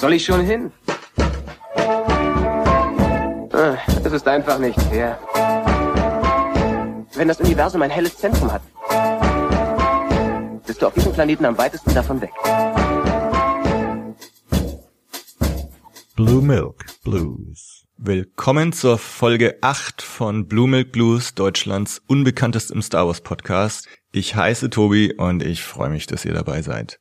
soll ich schon hin? Ah, Es ist einfach nicht fair. Wenn das Universum ein helles Zentrum hat, bist du auf diesem Planeten am weitesten davon weg. Blue Milk Blues. Willkommen zur Folge 8 von Blue Milk Blues, Deutschlands unbekanntestem Star Wars Podcast. Ich heiße Tobi und ich freue mich, dass ihr dabei seid.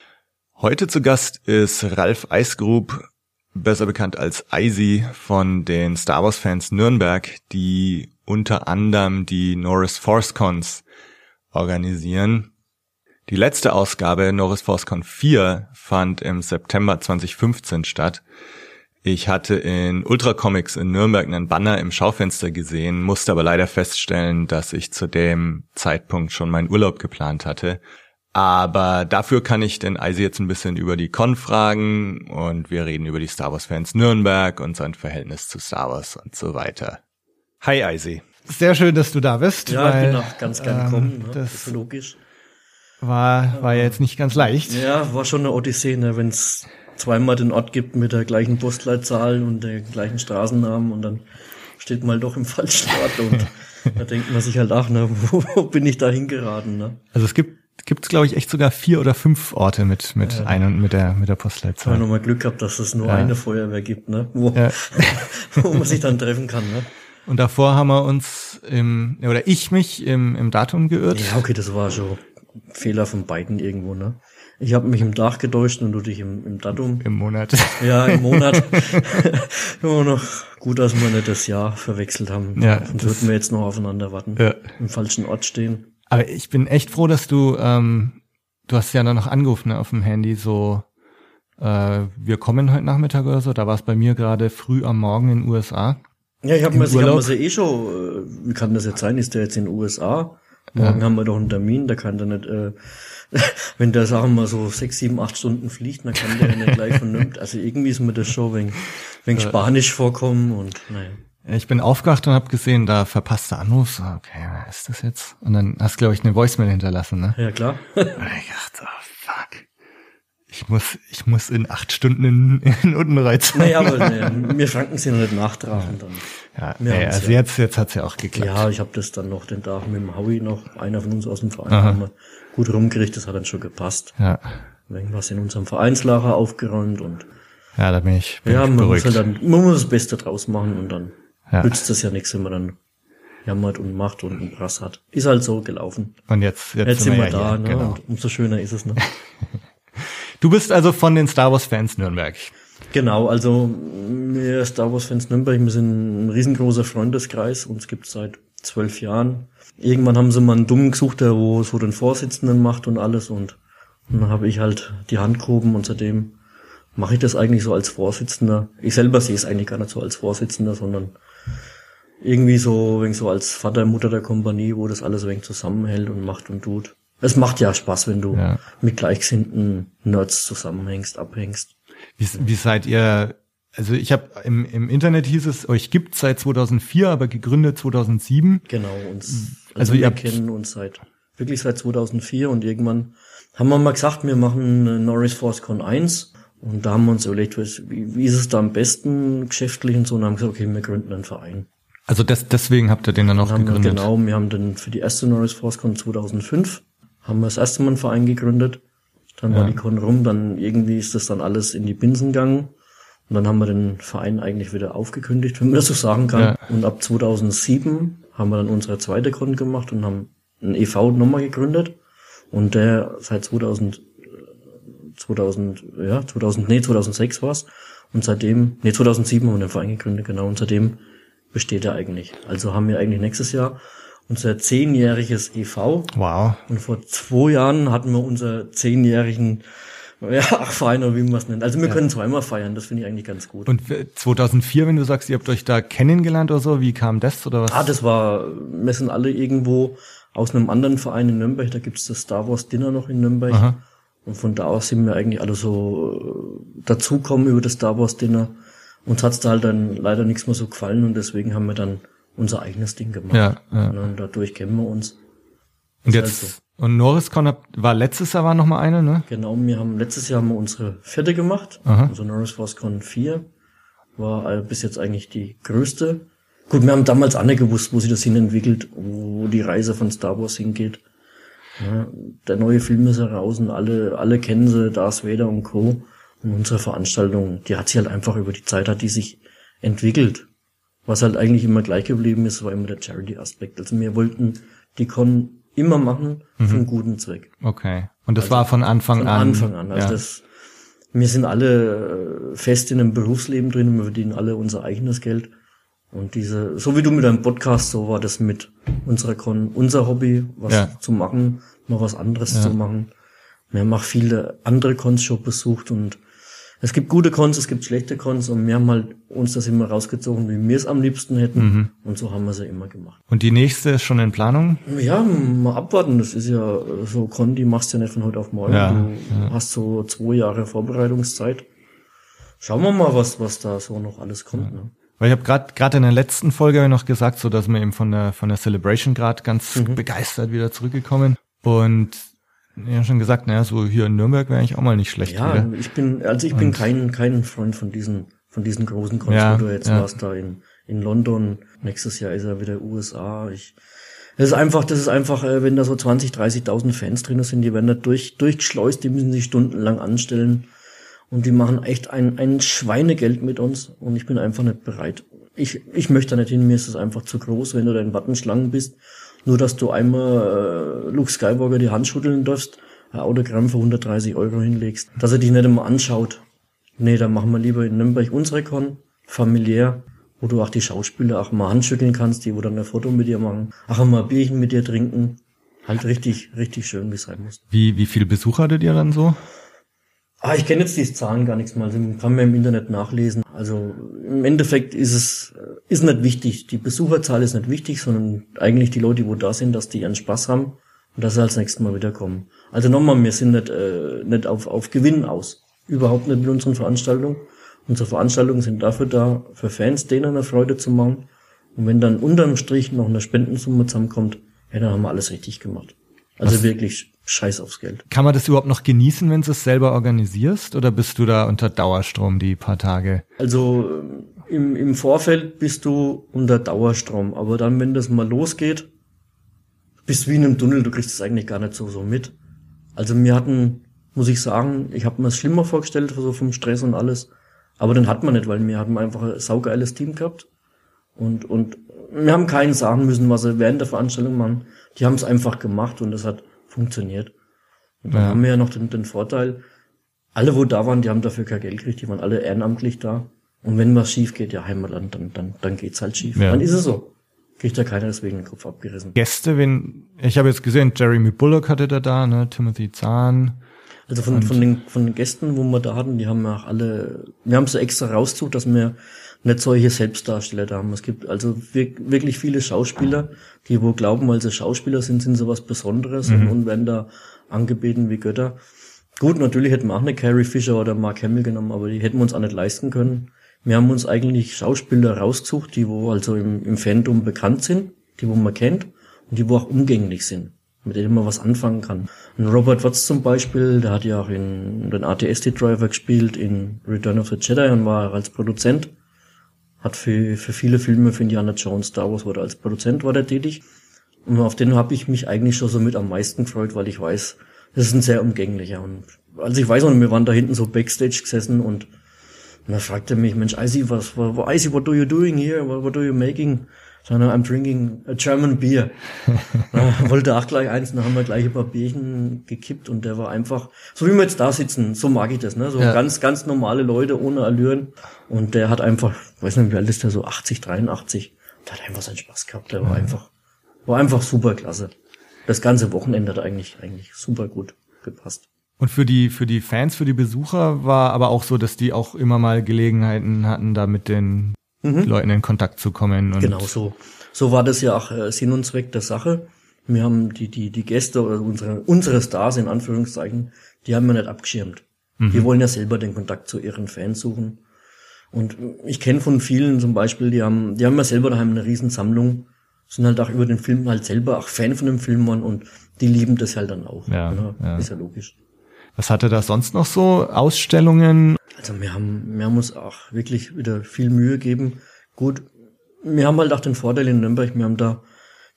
Heute zu Gast ist Ralf Eisgrub, besser bekannt als Eisi von den Star Wars Fans Nürnberg, die unter anderem die Norris Force Cons organisieren. Die letzte Ausgabe, Norris Force Con 4, fand im September 2015 statt. Ich hatte in Ultra Comics in Nürnberg einen Banner im Schaufenster gesehen, musste aber leider feststellen, dass ich zu dem Zeitpunkt schon meinen Urlaub geplant hatte. Aber dafür kann ich den Eisi jetzt ein bisschen über die Con fragen und wir reden über die Star Wars Fans Nürnberg und sein Verhältnis zu Star Wars und so weiter. Hi Eisi. Sehr schön, dass du da bist. Ja, ich weil, bin auch ganz gern ähm, gekommen, ne? das- das ist logisch. War, war ja jetzt nicht ganz leicht. Ja, war schon eine Odyssee, ne? wenn es zweimal den Ort gibt mit der gleichen Postleitzahl und der gleichen Straßennamen und dann steht man halt doch im falschen Ort und da denkt man sich halt, ach, ne, wo, wo bin ich da hingeraten, ne? Also es gibt, gibt's glaube ich echt sogar vier oder fünf Orte mit mit ein und mit der mit der Ich habe Postleitzahl. nochmal Glück gehabt, dass es nur Ja. eine Feuerwehr gibt, ne? Wo, Ja. wo man sich dann treffen kann, ne? Und davor haben wir uns im oder ich mich im im Datum geirrt. Ja, okay, das war schon Fehler von beiden irgendwo, ne? Ich habe mich im Dach gedeutscht und du dich im, im Datum. Im Monat. Ja, im Monat. Immer noch gut, dass wir nicht das Jahr verwechselt haben. Ja, Sonst würden wir jetzt noch aufeinander warten. Ja. Im falschen Ort stehen. Aber ich bin echt froh, dass du ähm, du hast ja dann noch angerufen ne, auf dem Handy so äh, wir kommen heute Nachmittag oder so. Da war es bei mir gerade früh am Morgen in den USA. Ja, ich habe mir, ich hab eh schon, äh, wie kann das jetzt sein? Ist der jetzt in den USA? Morgen haben wir doch einen Termin, da kann der nicht, äh, wenn der, sagen wir mal, so sechs, sieben, acht Stunden fliegt, dann kann der ja nicht gleich von Nürnberg. Also irgendwie ist mir das schon wegen, wegen Spanisch vorkommen und naja. Ich bin aufgewacht und habe gesehen, da verpasster Anruf. Okay, wer ist das jetzt? Und dann hast du, glaube ich, eine Voicemail hinterlassen, ne? Ja, klar. Und ich dachte, oh, fuck. Ich muss, ich muss in acht Stunden in, in Untenreiz. naja, aber nee, wir Franken sind noch nicht nachtragen dann. Ja, Wir nee, also ja. jetzt, jetzt hat's ja auch geklappt. Ja, ich habe das dann noch den Tag mit dem Howie noch, einer von uns aus dem Verein, Aha. haben wir gut rumgerichtet, das hat dann schon gepasst. Ja, Irgendwas in unserem Vereinslager aufgeräumt und ja da bin ich, bin ja, ich man muss beruhigt. halt dann, man muss das Beste draus machen und dann Ja. nützt das ja nichts, wenn man dann jammert und macht und einen Prass hat. Ist halt so gelaufen. und jetzt, jetzt, Jetzt sind wir ja da, hier, ne? genau. Und umso schöner ist es, ne? Du bist also von den Star Wars Fans Nürnberg. Genau, also wir Star Wars Fans Nürnberg, wir sind ein riesengroßer Freundeskreis, uns gibt's seit zwölf Jahren. Irgendwann haben sie mal einen Dummen gesucht, der wo so den Vorsitzenden macht und alles und, und dann habe ich halt die Hand gehoben und seitdem mache ich das eigentlich so als Vorsitzender. Ich selber sehe es eigentlich gar nicht so als Vorsitzender, sondern irgendwie so, wegen so als Vater, Mutter der Kompanie, wo das alles wegen zusammenhält und macht und tut. Es macht ja Spaß, wenn du Ja. mit gleichgesinnten Nerds zusammenhängst, abhängst. Wie, wie seid ihr, also ich habe im, im Internet hieß es, euch gibt seit 2004, aber gegründet 2007. Genau, uns, Also also ihr wir kennen uns seit, wirklich seit 2004 und irgendwann haben wir mal gesagt, wir machen Norris Force Con 1 und da haben wir uns überlegt, wie, wie ist es da am besten geschäftlich und so und haben gesagt, okay, wir gründen einen Verein. Also das, deswegen habt ihr den dann auch wir, gegründet. genau, wir haben dann für die erste Norris Force Con 2005 haben wir das erste Mal einen Verein gegründet. Dann war Ja. die Con rum, dann irgendwie ist das dann alles in die Binsen gegangen. Und dann haben wir den Verein eigentlich wieder aufgekündigt, wenn man das so sagen kann. Ja. Und ab 2007 haben wir dann unsere zweite Con gemacht und haben einen EV nochmal gegründet. Und der seit 2000, äh, 2000, ja, 2000, nee, 2006 war's. Und seitdem, nee, 2007 haben wir den Verein gegründet, genau. Und seitdem besteht er eigentlich. Also haben wir eigentlich nächstes Jahr unser zehnjähriges EV. Wow. Und vor zwei Jahren hatten wir unser zehnjährigen ja, Verein oder wie man es nennt. Also wir können zweimal feiern, das finde ich eigentlich ganz gut. Und 2004, wenn du sagst, ihr habt euch da kennengelernt oder so, wie kam das oder was? ah, das war, wir sind alle irgendwo aus einem anderen Verein in Nürnberg, da gibt's das Star Wars Dinner noch in Nürnberg. Aha. Und von da aus sind wir eigentlich alle so äh, dazukommen über das Star Wars Dinner. Uns hat's da halt dann leider nichts mehr so gefallen und deswegen haben wir dann unser eigenes Ding gemacht. Ja, ja. Und dadurch kennen wir uns. Und jetzt, halt Und NorrisCon war letztes Jahr war noch mal eine, ne? Genau, wir haben letztes Jahr haben wir unsere vierte gemacht, Aha. also Norris Force Con 4 war äh, bis jetzt eigentlich die größte. Gut, wir haben damals auch nicht gewusst, wo sich das hin entwickelt, wo die Reise von Star Wars hingeht. Ja, der neue Film ist heraus und alle, alle kennen sie, Darth Vader und Co. Und unsere Veranstaltung, die hat sich halt einfach über die Zeit hat die sich entwickelt. Was halt eigentlich immer gleich geblieben ist, war immer der Charity-Aspekt. Also wir wollten die Con immer machen für einen guten Zweck. Okay. Und das war von Anfang Von an. Anfang an. Also ja. das, wir sind alle äh, fest in einem Berufsleben drin, wir verdienen alle unser eigenes Geld. Und diese, so wie du mit deinem Podcast, so war das mit unserer Con, unser Hobby, was Ja. zu machen, mal was anderes Ja. zu machen. Wir haben auch viele andere Cons schon besucht und es gibt gute Cons, es gibt schlechte Cons und wir haben halt uns das immer rausgezogen, wie wir es am liebsten hätten. Mhm. Und so haben wir sie immer gemacht. Und die nächste ist schon in Planung? Ja, mal abwarten. Das ist ja so, Condi machst du ja nicht von heute auf morgen. Ja, du hast so zwei Jahre Vorbereitungszeit. Schauen wir mal, was, was da so noch alles kommt. Ne? Weil ich habe gerade gerade in der letzten Folge noch gesagt, so dass wir eben von der von der Celebration gerade ganz Mhm. begeistert wieder zurückgekommen und haben schon gesagt, naja, so hier in Nürnberg wäre eigentlich auch mal nicht schlecht Ja, wieder. ich bin, also ich bin kein, kein Freund von diesen, von diesen großen Cons, Ja, jetzt ja. warst da in, in London. Nächstes Jahr ist er wieder USA. Ich, das ist einfach, das ist einfach, äh, wenn da so 20, 30.000 Fans drin sind, die werden da durch, durchgeschleust, die müssen sich stundenlang anstellen. Und die machen echt ein, ein Schweinegeld mit uns. Und ich bin einfach nicht bereit. Ich, ich möchte da nicht hin, mir ist es einfach zu groß, wenn du da in Wattenschlangen bist. Nur, dass du einmal äh, Luke Skywalker die Hand schütteln darfst, ein Autogramm für 130 Euro hinlegst, dass er dich nicht immer anschaut. Nee, dann machen wir lieber in Nürnberg unsere Con, familiär, wo du auch die Schauspieler auch mal handschütteln kannst, die wo dann ein Foto mit dir machen, auch mal ein Bierchen mit dir trinken. Halt richtig, richtig schön, wie es sein muss. Wie wie viele Besucher hattet ihr dann so? Ah, ich kenne jetzt die Zahlen gar nichts mal, also kann man im Internet nachlesen. Also im Endeffekt ist es äh, ist nicht wichtig. Die Besucherzahl ist nicht wichtig, sondern eigentlich die Leute, die wo da sind, dass die ihren Spaß haben und dass sie als nächstes Mal wiederkommen. Also nochmal, wir sind nicht, äh, nicht auf, auf Gewinn aus. Überhaupt nicht mit unseren Veranstaltungen. Unsere Veranstaltungen sind dafür da, für Fans denen eine Freude zu machen. Und wenn dann unterm Strich noch eine Spendensumme zusammenkommt, ja, dann haben wir alles richtig gemacht. Also wirklich scheiß aufs Geld. Kann man das überhaupt noch genießen, wenn du es selber organisierst oder bist du da unter Dauerstrom die paar Tage? Also ähm, im, im Vorfeld bist du unter Dauerstrom, aber dann, wenn das mal losgeht, bist du wie in einem Tunnel, du kriegst es eigentlich gar nicht so, so mit. Also wir hatten, muss ich sagen, ich habe mir es schlimmer vorgestellt, so vom Stress und alles, aber dann hat man nicht, weil wir hatten einfach ein saugeiles Team gehabt und, und wir haben keinen sagen müssen, was sie während der Veranstaltung machen. Die haben es einfach gemacht und das hat funktioniert. Und dann Ja. haben wir ja noch den, den Vorteil, alle, wo da waren, die haben dafür kein Geld gekriegt, die waren alle ehrenamtlich da. Und wenn was schief geht, ja, Heimatland, dann, dann, dann geht's halt schief. Ja. Dann ist es so. Kriegt ja keiner deswegen den Kopf abgerissen. Gäste, wenn ich habe jetzt gesehen, Jeremy Bullock hatte da da, ne, Timothy Zahn. Also von, von, den, von den Gästen, wo wir da hatten, die haben wir auch alle, wir haben sie extra rausgesucht, dass wir nicht solche Selbstdarsteller da haben. Es gibt also wir- wirklich viele Schauspieler, die wo glauben, weil sie Schauspieler sind, sind sie was Besonderes und, und werden da angebeten wie Götter. Gut, natürlich hätten wir auch eine Carrie Fisher oder Mark Hamill genommen, aber die hätten wir uns auch nicht leisten können. Wir haben uns eigentlich Schauspieler rausgesucht, die wo also im, im Fandom bekannt sind, die wo man kennt und die wo auch umgänglich sind, mit denen man was anfangen kann. Und Robert Watts zum Beispiel, der hat ja auch in den ATST-Driver gespielt, in Return of the Jedi und war als Produzent. Hat für, für viele Filme, für Indiana Jones, Star Wars, war er als Produzent war der tätig. Und auf den habe ich mich eigentlich schon so mit am meisten gefreut, weil ich weiß, das ist ein sehr umgänglicher. Und also ich weiß noch, wir waren da hinten so Backstage gesessen und, und er fragte mich, Mensch, Icy, was, what, Icy, what do you doing here? What, what are you making? So, "No, I'm drinking a German beer. Er wollte auch gleich eins, dann haben wir gleich ein paar Bierchen gekippt und der war einfach, so wie wir jetzt da sitzen, so mag ich das, ne? So Ja. ganz, ganz normale Leute ohne Allüren. Und der hat einfach, weiß nicht, wie alt ist der, so 80, 83. Der hat einfach seinen Spaß gehabt. Der war einfach, war einfach super klasse. Das ganze Wochenende hat eigentlich, eigentlich super gut gepasst. Und für die, für die Fans, für die Besucher war aber auch so, dass die auch immer mal Gelegenheiten hatten, da mit den Leuten in Kontakt zu kommen. Und Mhm. Genau so. So war das ja auch äh, Sinn und Zweck der Sache. Wir haben die, die, die Gäste oder unsere, unsere Stars in Anführungszeichen, die haben wir nicht abgeschirmt. Die wollen ja selber den Kontakt zu ihren Fans suchen. Und ich kenne von vielen zum Beispiel, die haben, die haben ja selber daheim eine Riesensammlung, sind halt auch über den Film halt selber auch Fan von dem Film waren und die lieben das halt dann auch. Ja, ja. Ist ja logisch. Was hatte da sonst noch so? Ausstellungen? Also wir haben, wir haben uns auch wirklich wieder viel Mühe gegeben. Gut, wir haben halt auch den Vorteil in Nürnberg, wir haben da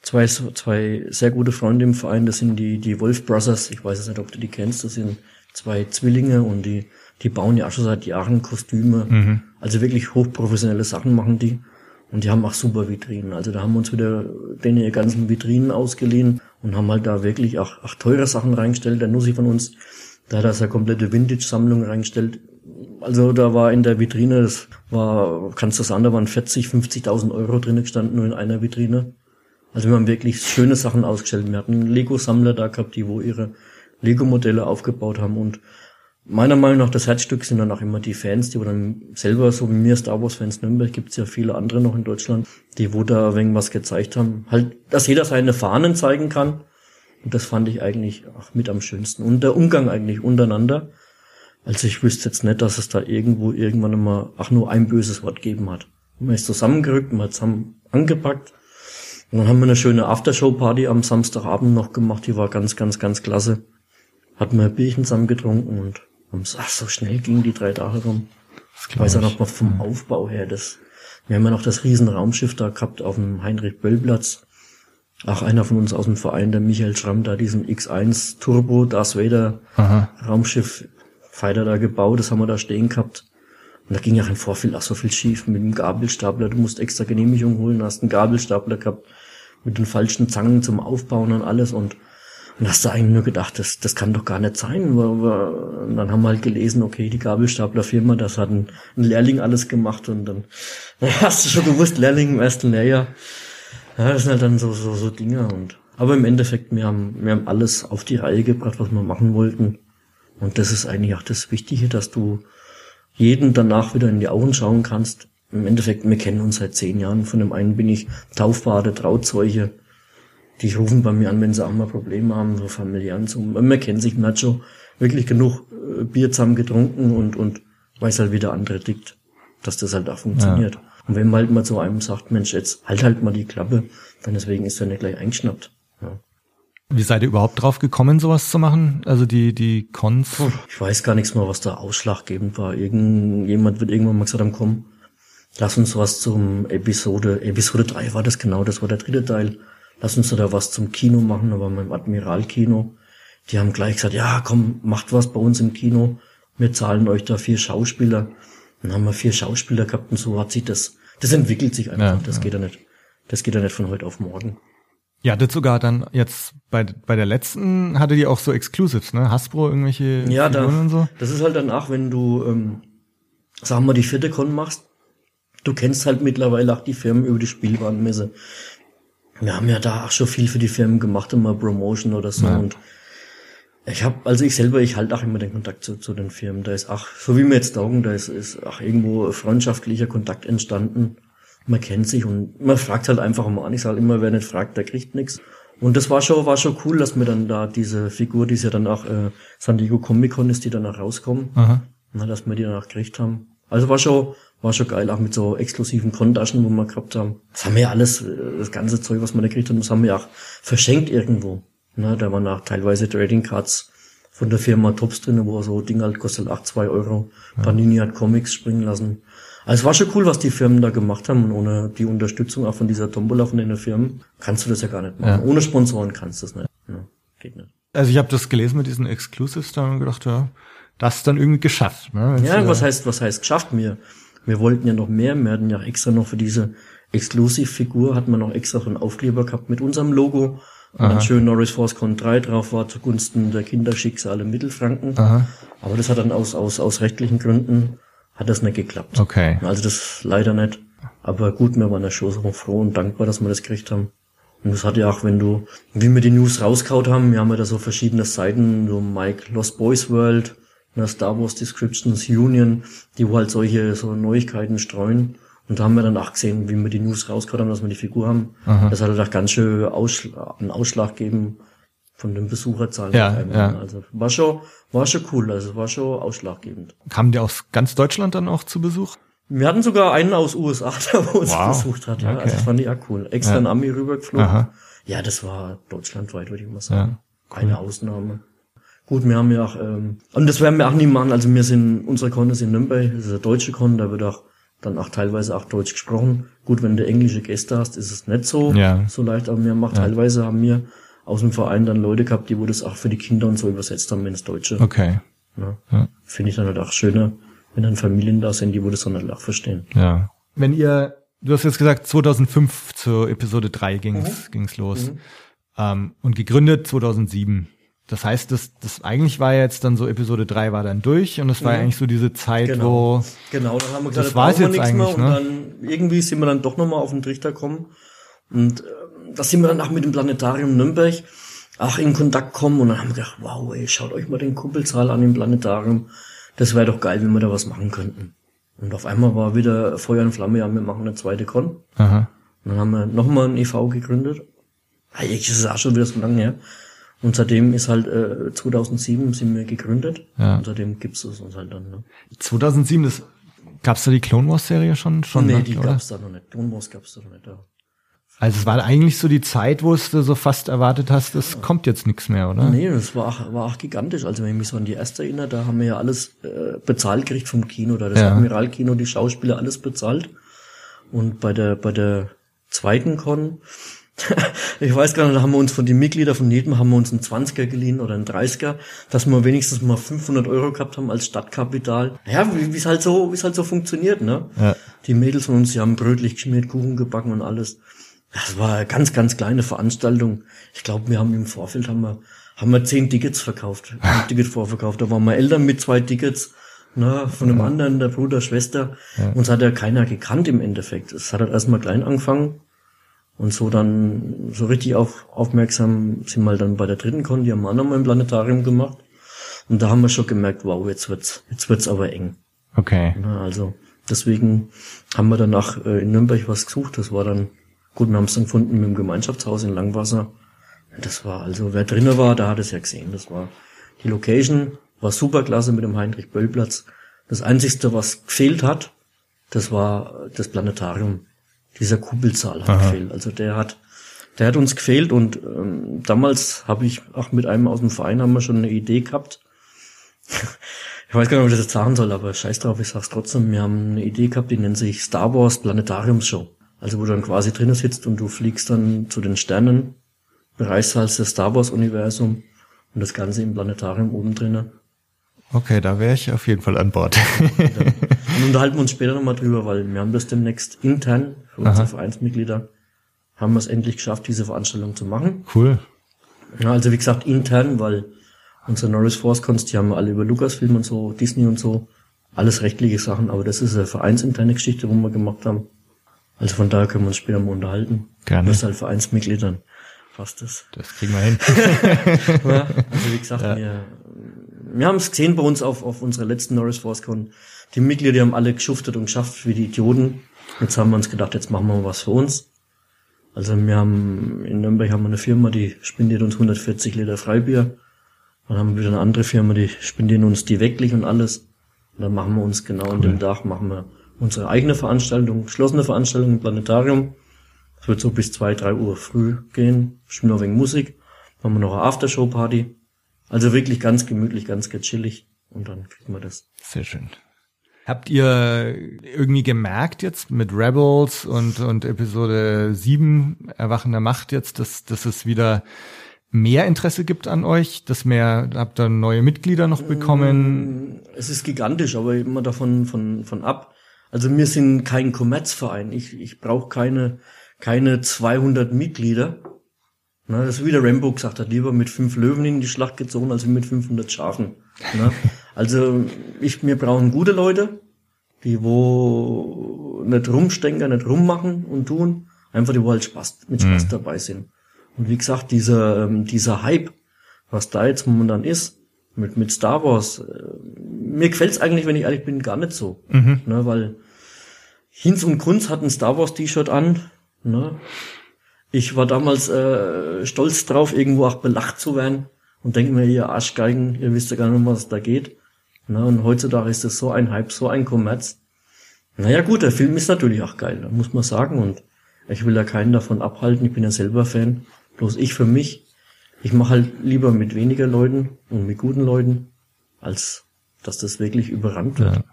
zwei, zwei sehr gute Freunde im Verein, das sind die, die Wolf Brothers. Ich weiß jetzt nicht, ob du die kennst, das sind zwei Zwillinge und die, die bauen ja auch schon seit Jahren Kostüme. Mhm. Also wirklich hochprofessionelle Sachen machen die. Und die haben auch super Vitrinen. Also da haben wir uns wieder denen ihre ganzen Vitrinen ausgeliehen und haben halt da wirklich auch, auch teure Sachen reingestellt. Der Nussi von uns, da hat er seine komplette Vintage-Sammlung reingestellt. Also da war in der Vitrine, das war, kannst du sagen, da waren 40, 50.000 Euro drin gestanden, nur in einer Vitrine. Also wir haben wirklich schöne Sachen ausgestellt. Wir hatten Lego-Sammler da gehabt, die wo ihre Lego-Modelle aufgebaut haben und meiner Meinung nach das Herzstück sind dann auch immer die Fans, die wo dann selber, so wie mir Star Wars Fans Nürnberg, gibt's ja viele andere noch in Deutschland, die wo da irgendwas gezeigt haben. Halt, dass jeder seine Fahnen zeigen kann. Und das fand ich eigentlich auch mit am schönsten. Und der Umgang eigentlich untereinander. Also ich wüsste jetzt nicht, dass es da irgendwo irgendwann immer auch nur ein böses Wort gegeben hat. Man ist zusammengerückt, man hat zusammen angepackt. Und dann haben wir eine schöne Aftershow-Party am Samstagabend noch gemacht, die war ganz, ganz, ganz klasse. Hatten wir ein Bierchen zusammen getrunken und ach, so schnell gingen die drei Tage rum. Ich weiß auch noch mal vom Aufbau her, das, wir haben ja noch das riesen Raumschiff da gehabt auf dem Heinrich-Böll-Platz. Ach, einer von uns aus dem Verein, der Michael Schramm, da diesen X1 Turbo Darth Vader Aha. Raumschiff Fighter da gebaut, das haben wir da stehen gehabt. Und da ging ja im Vorfeld auch so viel schief mit dem Gabelstapler. Du musst extra Genehmigung holen, hast einen Gabelstapler gehabt mit den falschen Zangen zum Aufbauen und alles und und hast du eigentlich nur gedacht, das, das kann doch gar nicht sein. Und dann haben wir halt gelesen, okay, die Gabelstaplerfirma, das hat ein, ein Lehrling alles gemacht und dann hast du schon gewusst, Lehrling im ersten Lehrjahr. Ja, das sind halt dann so, so, so Dinge und, aber im Endeffekt, wir haben, wir haben alles auf die Reihe gebracht, was wir machen wollten. Und das ist eigentlich auch das Wichtige, dass du jeden danach wieder in die Augen schauen kannst. Im Endeffekt, wir kennen uns seit zehn Jahren. Von dem einen bin ich Taufbade, Trauzeuge. Die rufen bei mir an, wenn sie auch mal Probleme haben, so familiären so. Man kennt sich, man hat schon wirklich genug äh, Bier zusammen getrunken und, und weiß halt, wie der andere tickt, dass das halt auch funktioniert. Und wenn man halt mal zu einem sagt, Mensch, jetzt halt halt mal die Klappe, dann deswegen ist er nicht gleich eingeschnappt. Wie seid ihr überhaupt drauf gekommen, sowas zu machen? Also die, die Cons? Ich weiß gar nichts mehr, was da ausschlaggebend war. Irgendjemand wird irgendwann mal gesagt haben, komm, lass uns was zum Episode, Episode 3 war das genau, das war der dritte Teil. Lass uns da was zum Kino machen, aber beim Admiral-Kino. Die haben gleich gesagt, ja, komm, macht was bei uns im Kino. Wir zahlen euch da vier Schauspieler. Dann haben wir vier Schauspieler gehabt und so hat sich das, das entwickelt sich einfach. Ja, das ja. geht ja nicht. Das geht ja nicht von heute auf morgen. Ja, das sogar dann jetzt bei, bei der letzten hattet ihr auch so Exclusives, ne? Hasbro irgendwelche Ja, da, und so? das ist halt danach, wenn du, ähm, sagen wir, die vierte Con machst, du kennst halt mittlerweile auch die Firmen über die Spielwarenmesse. Wir haben ja da auch schon viel für die Firmen gemacht, immer Promotion oder so. Ja. Und ich habe, also ich selber, ich halte auch immer den Kontakt zu, zu den Firmen. Da ist auch, so wie wir jetzt taugen, da ist, ist auch irgendwo freundschaftlicher Kontakt entstanden. Man kennt sich und man fragt halt einfach mal an. Ich sage immer, wer nicht fragt, der kriegt nichts. Und das war schon, war schon cool, dass wir dann da diese Figur, die ist ja dann auch äh, San Diego Comic Con ist, die dann auch rauskommen. Aha. Na, dass wir die danach gekriegt haben. Also war schon, war schon geil, auch mit so exklusiven Kontaschen, wo wir gehabt haben. Das haben wir ja alles, äh, das ganze Zeug, was wir da gekriegt haben, das haben wir auch verschenkt irgendwo. Na, da waren auch teilweise Trading Cards von der Firma Tops drin, wo so Ding halt kostet 8, 2 Euro. Panini hat Comics springen lassen. Also es war schon cool, was die Firmen da gemacht haben und ohne die Unterstützung auch von dieser Tombola von den Firmen kannst du das ja gar nicht machen. Ja. Ohne Sponsoren kannst du das nicht. Ja, geht nicht. Also ich habe das gelesen mit diesen Exclusives da und gedacht, ja, das ist dann irgendwie geschafft. Ne? Ja, äh, was heißt, was heißt geschafft? Wir, wir wollten ja noch mehr. Wir hatten ja extra noch für diese Exclusive-Figur, hatten wir noch extra so einen Aufkleber gehabt mit unserem Logo. Und dann schön Norris Force Con 3 drauf war, zugunsten der Kinderschicksale Mittelfranken. Aha. Aber das hat dann aus, aus, aus rechtlichen Gründen, hat das nicht geklappt. Okay. Also das leider nicht. Aber gut, wir waren ja schon so froh und dankbar, dass wir das gekriegt haben. Und das hat ja auch, wenn du, wie wir die News rauskaut haben, wir haben ja da so verschiedene Seiten, so Mike Lost Boys World, na, Star Wars Descriptions Union, die wo halt solche so Neuigkeiten streuen. Und da haben wir dann auch gesehen, wie wir die News rauskaut haben, dass wir die Figur haben. Das hat halt auch ganz schön Ausschlag, einen Ausschlag gegeben von den Besucherzahlen. Ja, ja. Also war schon, war schon cool, also war schon ausschlaggebend. Kamen die aus ganz Deutschland dann auch zu Besuch? Wir hatten sogar einen aus USA, der uns Wow. besucht hat. Ja. Okay. Also das fand ich auch cool. Extra Ja. ein Ami rübergeflogen. Aha. Ja, das war deutschlandweit, würde ich mal sagen. Ja, Keine Ausnahme. Gut, wir haben ja auch, ähm, und das werden wir auch nie machen. Also wir sind, unsere Con ist in Nürnberg, das ist ein deutsche Con, da wird auch dann auch teilweise auch Deutsch gesprochen. Gut, wenn du englische Gäste hast, ist es nicht so, Ja. so leicht, aber wir machen teilweise haben wir aus dem Verein dann Leute gehabt, die wo das auch für die Kinder und so übersetzt haben ins Deutsche. Okay. Ja. Ja. Finde ich dann halt auch schöner, wenn dann Familien da sind, die wo das dann halt auch verstehen. Ja. Wenn ihr, du hast jetzt gesagt, 2005 zur Episode 3 ging's, ging's los. Ähm, und gegründet 2007. Das heißt, das, das eigentlich war jetzt dann so, Episode 3 war dann durch und es war eigentlich so diese Zeit, Genau. wo, Genau, dann haben wir gesagt, Das da war's brauchen wir jetzt nichts mehr eigentlich, und ne? dann irgendwie sind wir dann doch nochmal auf den Trichter gekommen und ähm, da sind wir dann auch mit dem Planetarium Nürnberg auch in Kontakt gekommen und dann haben wir gedacht, wow, ey, schaut euch mal den Kuppelsaal an im Planetarium, das wäre doch geil, wenn wir da was machen könnten. Und auf einmal war wieder Feuer und Flamme, ja, wir machen eine zweite Con. aha, Und dann haben wir nochmal ein e.V. gegründet. Eigentlich ist es auch schon wieder so lange her. Und seitdem ist halt, äh, 2007 sind wir gegründet. Ja. Und seitdem gibt's es uns halt dann, ne? 2007, das, gab's da die Clone Wars Serie schon? schon nee, ne, die oder? gab's da noch nicht. Clone Wars gab's da noch nicht, ja. Also es war eigentlich so die Zeit, wo es du so fast erwartet hast, es kommt jetzt nichts mehr, oder? Nee, das war auch, war auch gigantisch. Also wenn ich mich so an die erste erinnere, da haben wir ja alles äh, bezahlt gekriegt vom Kino, da das Ja. Admiralkino, die Schauspieler, alles bezahlt. Und bei der, bei der zweiten Con, ich weiß gar nicht, da haben wir uns von den Mitgliedern von jedem haben wir uns einen 20er geliehen oder einen 30er, dass wir wenigstens mal 500 Euro gehabt haben als Stadtkapital. Ja, wie es halt so, wie es halt so funktioniert, ne? Ja. Die Mädels von uns, die haben Brötlich geschmiert, Kuchen gebacken und alles. Das war eine ganz, ganz kleine Veranstaltung. Ich glaube, wir haben im Vorfeld haben wir, haben wir zehn Tickets verkauft, ein Ticket vorverkauft. Da waren wir Eltern mit zwei Tickets, ne, von einem anderen, der Bruder, Schwester. Uns hat ja keiner gekannt im Endeffekt. Es hat halt erstmal klein angefangen. Und so dann, so richtig auf, aufmerksam sind wir halt dann bei der dritten Con, die haben wir auch nochmal im Planetarium gemacht. Und da haben wir schon gemerkt, wow, jetzt wird's, jetzt wird's aber eng. Okay. Na, also deswegen haben wir danach äh, in Nürnberg was gesucht. Das war dann, gut, wir haben es dann gefunden mit dem Gemeinschaftshaus in Langwasser. Das war also, wer drinnen war, der hat es ja gesehen. Das war die Location, war super klasse mit dem Heinrich-Böll-Platz. Das Einzigste, was gefehlt hat, das war das Planetarium. Dieser Kuppelsaal hat gefehlt. Also der hat, der hat uns gefehlt und ähm, damals habe ich auch mit einem aus dem Verein haben wir schon eine Idee gehabt. Ich weiß gar nicht, ob ich das jetzt sagen soll, aber scheiß drauf, ich sag's trotzdem. Wir haben eine Idee gehabt, die nennt sich Star Wars Planetariumsshow. Also wo du dann quasi drinnen sitzt und du fliegst dann zu den Sternen, bereist halt das Star Wars Universum und das Ganze im Planetarium oben drinnen. Okay, da wäre ich auf jeden Fall an Bord. Und unterhalten wir uns später nochmal drüber, weil wir haben das demnächst intern für unsere Vereinsmitglieder, haben wir es endlich geschafft, diese Veranstaltung zu machen. cool. Ja, also wie gesagt, intern, weil unsere Norris Force Cons, die haben wir alle über Lucasfilm und so, Disney und so, alles rechtliche Sachen, aber das ist eine vereinsinterne Geschichte, wo wir gemacht haben. Also von daher können wir uns später mal unterhalten. Gerne. Das ist halt Vereinsmitgliedern. Passt das. Das kriegen wir hin. Ja, also wie gesagt, wir, wir haben es gesehen bei uns auf, auf unserer letzten Norris Force Con. Die Mitglieder, die haben alle geschuftet und geschafft wie die Idioten. Jetzt haben wir uns gedacht, jetzt machen wir mal was für uns. Also wir haben, in Nürnberg haben wir eine Firma, die spendiert uns 140 Liter Freibier. Dann haben wir wieder eine andere Firma, die spendieren uns die Wecklich und alles. Und dann machen wir uns genau an dem Tag, machen wir unsere eigene Veranstaltung, geschlossene Veranstaltung im Planetarium. Es wird so bis zwei, drei Uhr früh gehen, spielen wir wegen Musik, machen wir noch eine Aftershow-Party. Also wirklich ganz gemütlich, ganz gechillig und dann kriegen wir das. Sehr schön. Habt ihr irgendwie gemerkt jetzt mit Rebels und, und Episode 7 Erwachen der Macht jetzt, dass, dass es wieder mehr Interesse gibt an euch, dass mehr, habt ihr neue Mitglieder noch bekommen? Es ist gigantisch, aber immer davon von, von ab. Also wir sind kein Kommerzverein. Ich, ich brauche keine, keine 200 Mitglieder. Na, das ist wie der Rambo gesagt hat, lieber mit fünf Löwen in die Schlacht gezogen, als mit 500 Schafen. Na? Also ich, wir brauchen gute Leute, die wo nicht rumstenkern, nicht rummachen und tun, einfach die wo halt Spaß, mit Spaß dabei sind. Und wie gesagt, dieser, ähm, dieser Hype, was da jetzt momentan ist, mit, mit Star Wars, äh, mir gefällt's eigentlich, wenn ich ehrlich bin, gar nicht so. Ne, weil Hinz und Kunz hatten Star Wars T-Shirt an. Ne? Ich war damals äh, stolz drauf, irgendwo auch belacht zu werden und denke mir, ihr Arschgeigen, ihr wisst ja gar nicht, um was es da geht. Ne? Und heutzutage ist das so ein Hype, so ein Kommerz. Naja gut, der Film ist natürlich auch geil, muss man sagen. Und ich will ja keinen davon abhalten, ich bin ja selber Fan. Bloß ich für mich, ich mache halt lieber mit weniger Leuten und mit guten Leuten, als dass das wirklich überrannt wird. Ja.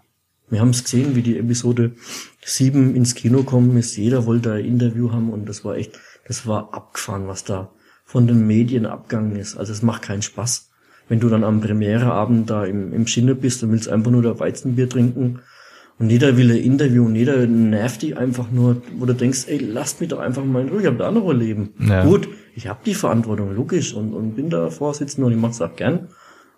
Wir haben es gesehen, wie die Episode 7 ins Kino kommen ist. Jeder wollte ein Interview haben und das war echt, das war abgefahren, was da von den Medien abgegangen ist. Also es macht keinen Spaß. Wenn du dann am Premiereabend da im, im Schinne bist und willst einfach nur da Weizenbier trinken und jeder will ein Interview und jeder nervt dich einfach nur, wo du denkst, ey, lasst mich doch einfach mal in Ruhe, ich hab da andere Leben. Ja. Gut, ich habe die Verantwortung, logisch, und, und bin da Vorsitzender und ich mach's auch gern.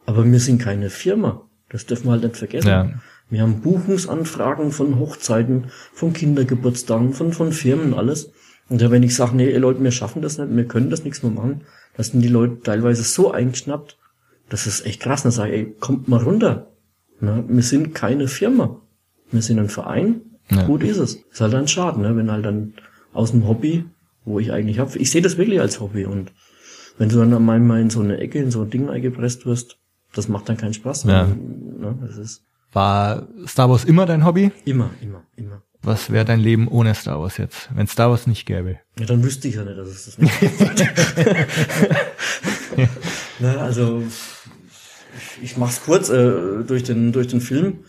Aber wir sind keine Firma. Das dürfen wir halt nicht vergessen. Ja. Wir haben Buchungsanfragen von Hochzeiten, von Kindergeburtstagen, von, von Firmen, alles. Und wenn ich sage, nee, Leute, wir schaffen das nicht, wir können das nichts mehr machen, da sind die Leute teilweise so eingeschnappt, das ist echt krass. Dann sage ich, ey, kommt mal runter. Na, wir sind keine Firma. Wir sind ein Verein. Ja. Gut ist es. Ist halt ein Schaden, ne? wenn halt dann aus dem Hobby, wo ich eigentlich habe, ich sehe das wirklich als Hobby und wenn du dann einmal in so eine Ecke, in so ein Ding eingepresst wirst, das macht dann keinen Spaß. Ja. Ne? Das ist War Star Wars immer dein Hobby? immer, immer, immer. Was wäre dein Leben ohne Star Wars jetzt, wenn Star Wars nicht gäbe? Ja, dann wüsste ich ja nicht, dass es das nicht gibt. ne, also ich mach's kurz äh, durch den durch den Film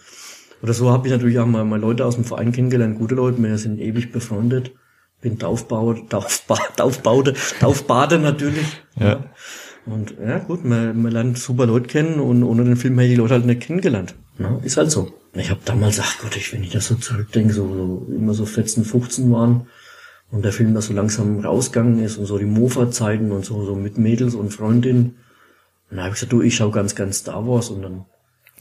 oder so habe ich natürlich auch mal, mal Leute aus dem Verein kennengelernt, gute Leute, wir sind ewig befreundet. Bin Taufbauer, Taufba, Taufbaude, Taufbade natürlich. Ja. Und ja gut, man, man lernt super Leute kennen und ohne den Film hätte ich die Leute halt nicht kennengelernt. Ja, ist halt so. Ich habe damals, ach Gott, ich, wenn ich das so zurückdenke, so, so immer so 14, 15 waren und der Film da so langsam rausgegangen ist und so die Mofa-Zeiten und so, so mit Mädels und Freundinnen. Und dann habe ich gesagt, du, ich schau ganz, ganz Star Wars und dann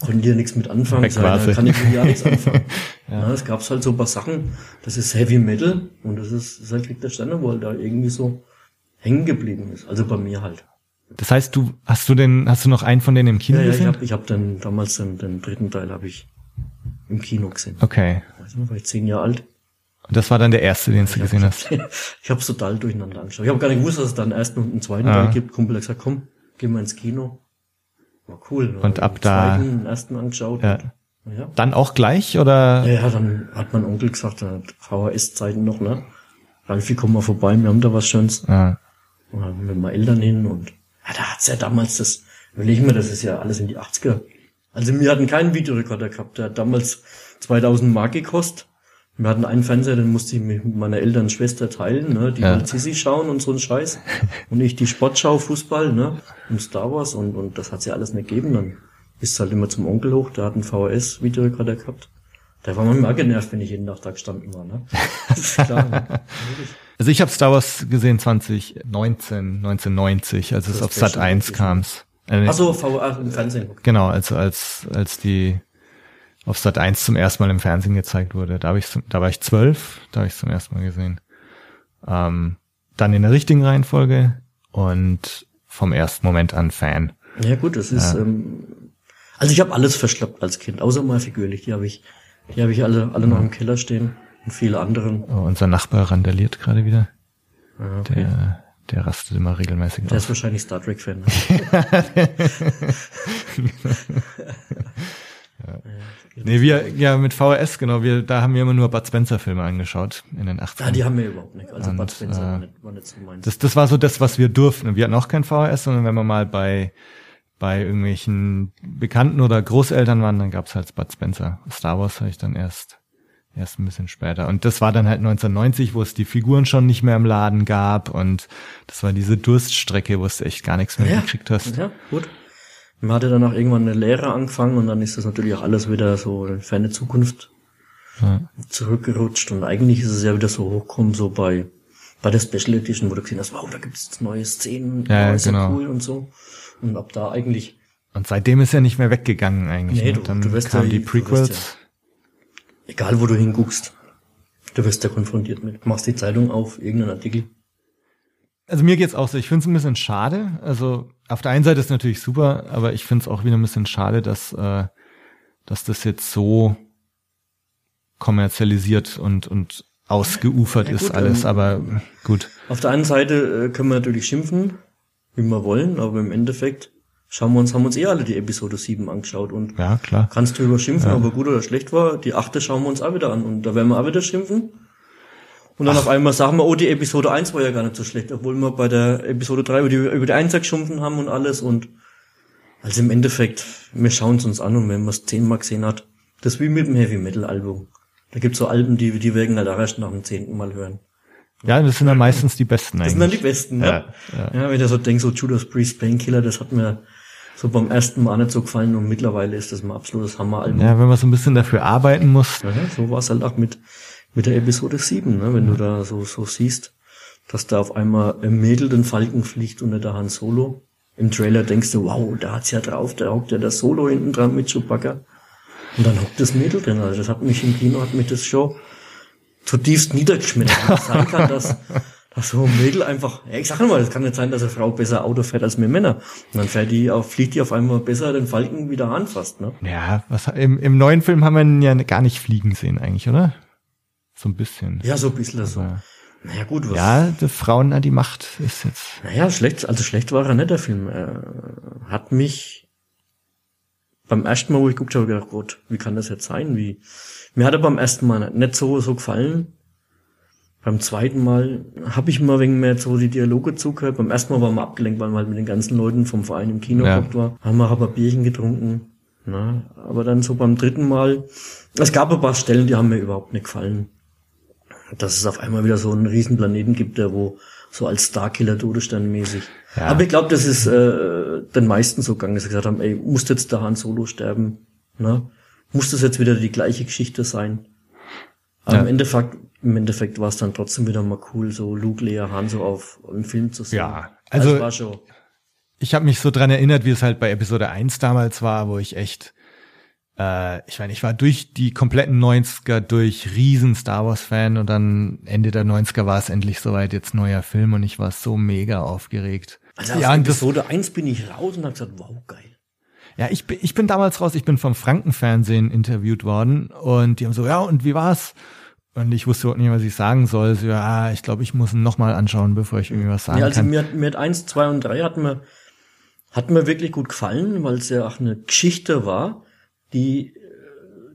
konnten die ja nichts mit anfangen. Weg Ich sag, war's. da kann ich mit ja nichts anfangen. ja. es gab's halt so ein paar Sachen, das ist Heavy Metal und das ist, das ist halt Krieg der Sterne, wo halt da irgendwie so hängen geblieben ist. Also bei mir halt. Das heißt, du hast du denn hast du noch einen von denen im Kino Ja, ja, ich gesehen? habe ich hab dann damals den, den dritten Teil habe ich im Kino gesehen. okay. Weiß nicht, war ich zehn Jahre alt. Und das war dann der erste, den du Ich gesehen hast. ich habe total durcheinander angeschaut. Ich habe gar nicht gewusst, dass es dann ersten und einen zweiten Ah. Teil gibt. Kumpel hat gesagt, komm, gehen wir ins Kino. War cool. Und Dann ab da- Zweiten, den ersten angeschaut. Ja. Ja. Dann auch gleich oder? Ja, ja, dann hat mein Onkel gesagt, er hat VHS-Zeiten noch, ne? Ralfi, komm mal vorbei, wir haben da was Schönes. Ja. Und dann haben wir mal Eltern hin und ja, da hat's ja damals das, überleg mir, das ist ja alles in die 80er. Also wir hatten keinen Videorekorder gehabt, der hat damals 2000 Mark gekostet. Wir hatten einen Fernseher, den musste ich mit meiner älteren Schwester teilen, ne? Die Ja. wollte Sissi schauen und so ein Scheiß. Und ich die Sportschau, Fußball, ne? Und Star Wars und, und das hat's ja alles nicht gegeben. Dann bist halt immer zum Onkel hoch, der hat einen VHS-Videorekorder gehabt. Der war manchmal auch genervt, wenn ich jeden Tag da gestanden war, ne? Das ist klar, ne? Also ich habe Star Wars gesehen 2019, 1990, als es Das auf Sat Special 1 Edition. kam. Äh, Ach so, VHS im Fernsehen. Genau, also als als die auf Sat 1 zum ersten Mal im Fernsehen gezeigt wurde. Da, hab ich, da war ich zwölf, da habe ich zum ersten Mal gesehen. Ähm, dann in der richtigen Reihenfolge und vom ersten Moment an Fan. Ja gut, das ist. Ja. Ähm, also ich habe alles verschleppt als Kind, außer mal figürlich. Die habe ich, die habe ich alle, alle noch im Keller stehen und viele anderen. Oh, unser Nachbar randaliert gerade wieder. Ja, okay. Der, der rastet immer regelmäßig Der aus. ist wahrscheinlich Star Trek Fan. Ne? Nee, wir, ja, mit VHS, genau, wir, da haben wir immer nur Bud Spencer Filme angeschaut in den 80ern. Ah, die haben wir überhaupt nicht. Also Und, Bud Spencer äh, war, nicht, war nicht so meins. Das, das war so das, was wir durften. Und wir hatten auch kein VHS, sondern wenn wir mal bei, bei irgendwelchen Bekannten oder Großeltern waren, dann gab's halt Bud Spencer. Star Wars habe ich dann erst, erst ein bisschen später. Und das war dann halt 1990, wo es die Figuren schon nicht mehr im Laden gab. Und das war diese Durststrecke, wo du echt gar nichts mehr ja, gekriegt hast. ja, gut. Man hatte danach irgendwann eine Lehre angefangen und dann ist das natürlich auch alles wieder so in ferne Zukunft Ja. zurückgerutscht und eigentlich ist es ja wieder so hochgekommen, so bei, bei der Special Edition, wo du gesehen hast, wow, da gibt's jetzt neue Szenen, Ja, wow, ist genau. ja cool und so. Und ab da eigentlich, Und seitdem ist er nicht mehr weggegangen eigentlich. Nee, ne? du- dann du wirst kamen ja- die Prequels. Egal wo du hinguckst, du wirst ja konfrontiert mit. Machst die Zeitung auf, irgendeinen Artikel. Also mir geht's auch so, ich finde es ein bisschen schade. Also auf der einen Seite ist natürlich super, aber ich finde es auch wieder ein bisschen schade, dass, äh, dass das jetzt so kommerzialisiert und, und ausgeufert Ja, ist gut, alles. ähm, aber gut. Auf der einen Seite äh, können wir natürlich schimpfen, wie wir wollen, aber im Endeffekt schauen wir uns, haben uns eh alle die Episode 7 angeschaut und Ja, klar. kannst drüber schimpfen, ob er gut oder schlecht war. Die achte schauen wir uns auch wieder an und da werden wir auch wieder schimpfen. Und dann auf einmal sagen wir, oh, die Episode 1 war ja gar nicht so schlecht, obwohl wir bei der Episode 3 über die, über die 1 geschumpfen haben und alles und also im Endeffekt, wir schauen es uns an und wenn man es zehnmal gesehen hat, das ist wie mit dem Heavy Metal Album. Da gibt's so Alben, die, die wirken halt auch erst nach dem zehnten Mal hören. Ja, das sind dann meistens die besten Das eigentlich. sind dann die besten, ne? Ja, ja. Ja, wenn ich so denke, so Judas Priest Painkiller, das hat mir so beim ersten Mal nicht so gefallen und mittlerweile ist das ein absolutes Hammeralbum. ja, wenn man so ein bisschen dafür arbeiten muss. Ja, so war es halt auch mit, mit der Episode 7, ne? wenn du da so, so siehst, dass da auf einmal ein Mädel den Falken fliegt unter der Han Solo. Im Trailer denkst du, wow, da hat's ja drauf, da hockt ja das Solo hinten dran mit Chewbacca. Und dann hockt das Mädel drin. Also das hat mich im Kino, hat mich das schon zutiefst niedergeschmettert. Sein kann, dass, dass so ein Mädel einfach, ja, ich sag mal, es kann nicht sein, dass eine Frau besser Auto fährt als wir Männer. Und dann fährt die auf, fliegt die auf einmal besser den Falken wieder anfasst, ne? Ja, was im, im neuen Film haben wir ihn ja gar nicht fliegen sehen eigentlich, oder? So ein bisschen. Ja, so ein bisschen so. Ja. Naja, gut, was, Ja, die Frauen, die Macht ist jetzt. Naja, schlecht, also schlecht war er nicht, der Film. Er hat mich beim ersten Mal, wo ich geguckt habe, gedacht, Gott, wie kann das jetzt sein? Wie, mir hat er beim ersten Mal nicht so, so gefallen. Beim zweiten Mal habe ich mal wegen mehr so die Dialoge zugehört. Beim ersten Mal waren wir abgelenkt, weil wir halt mit den ganzen Leuten vom Verein im Kino Ja. war. Haben wir aber Bierchen getrunken. Na, aber dann so beim dritten Mal, es gab ein paar Stellen, die haben mir überhaupt nicht gefallen. Dass es auf einmal wieder so einen riesen Planeten gibt, der wo so als Starkiller Todesstern-mäßig. Ja. Aber ich glaube, das ist äh, den meisten so gegangen, dass sie gesagt haben, ey, muss jetzt der Han Solo sterben? Ne? Muss das jetzt wieder die gleiche Geschichte sein? Aber Ja. im Endeffekt, im Endeffekt war es dann trotzdem wieder mal cool, so Luke, Leia, Han so auf im Film zu sehen. Ja, also- schon. Ich habe mich so dran erinnert, wie es halt bei Episode 1 damals war, wo ich echt, äh, ich meine, ich war durch die kompletten 90er durch riesen Star Wars Fan und dann Ende der 90er war es endlich soweit, jetzt neuer Film und ich war so mega aufgeregt. Also ja, aus und das, Episode 1 bin ich raus und habe gesagt, wow, geil. ja, ich bin, ich bin damals raus, ich bin vom Frankenfernsehen interviewt worden und die haben so, ja, und wie war's? Und ich wusste überhaupt nicht, was ich sagen soll. So, ja, ich glaube, ich muss ihn nochmal anschauen, bevor ich irgendwie was sagen Ja, also kann. mir, mir hat eins, zwei und drei hat mir, hat mir wirklich gut gefallen, weil es ja auch eine Geschichte war, die,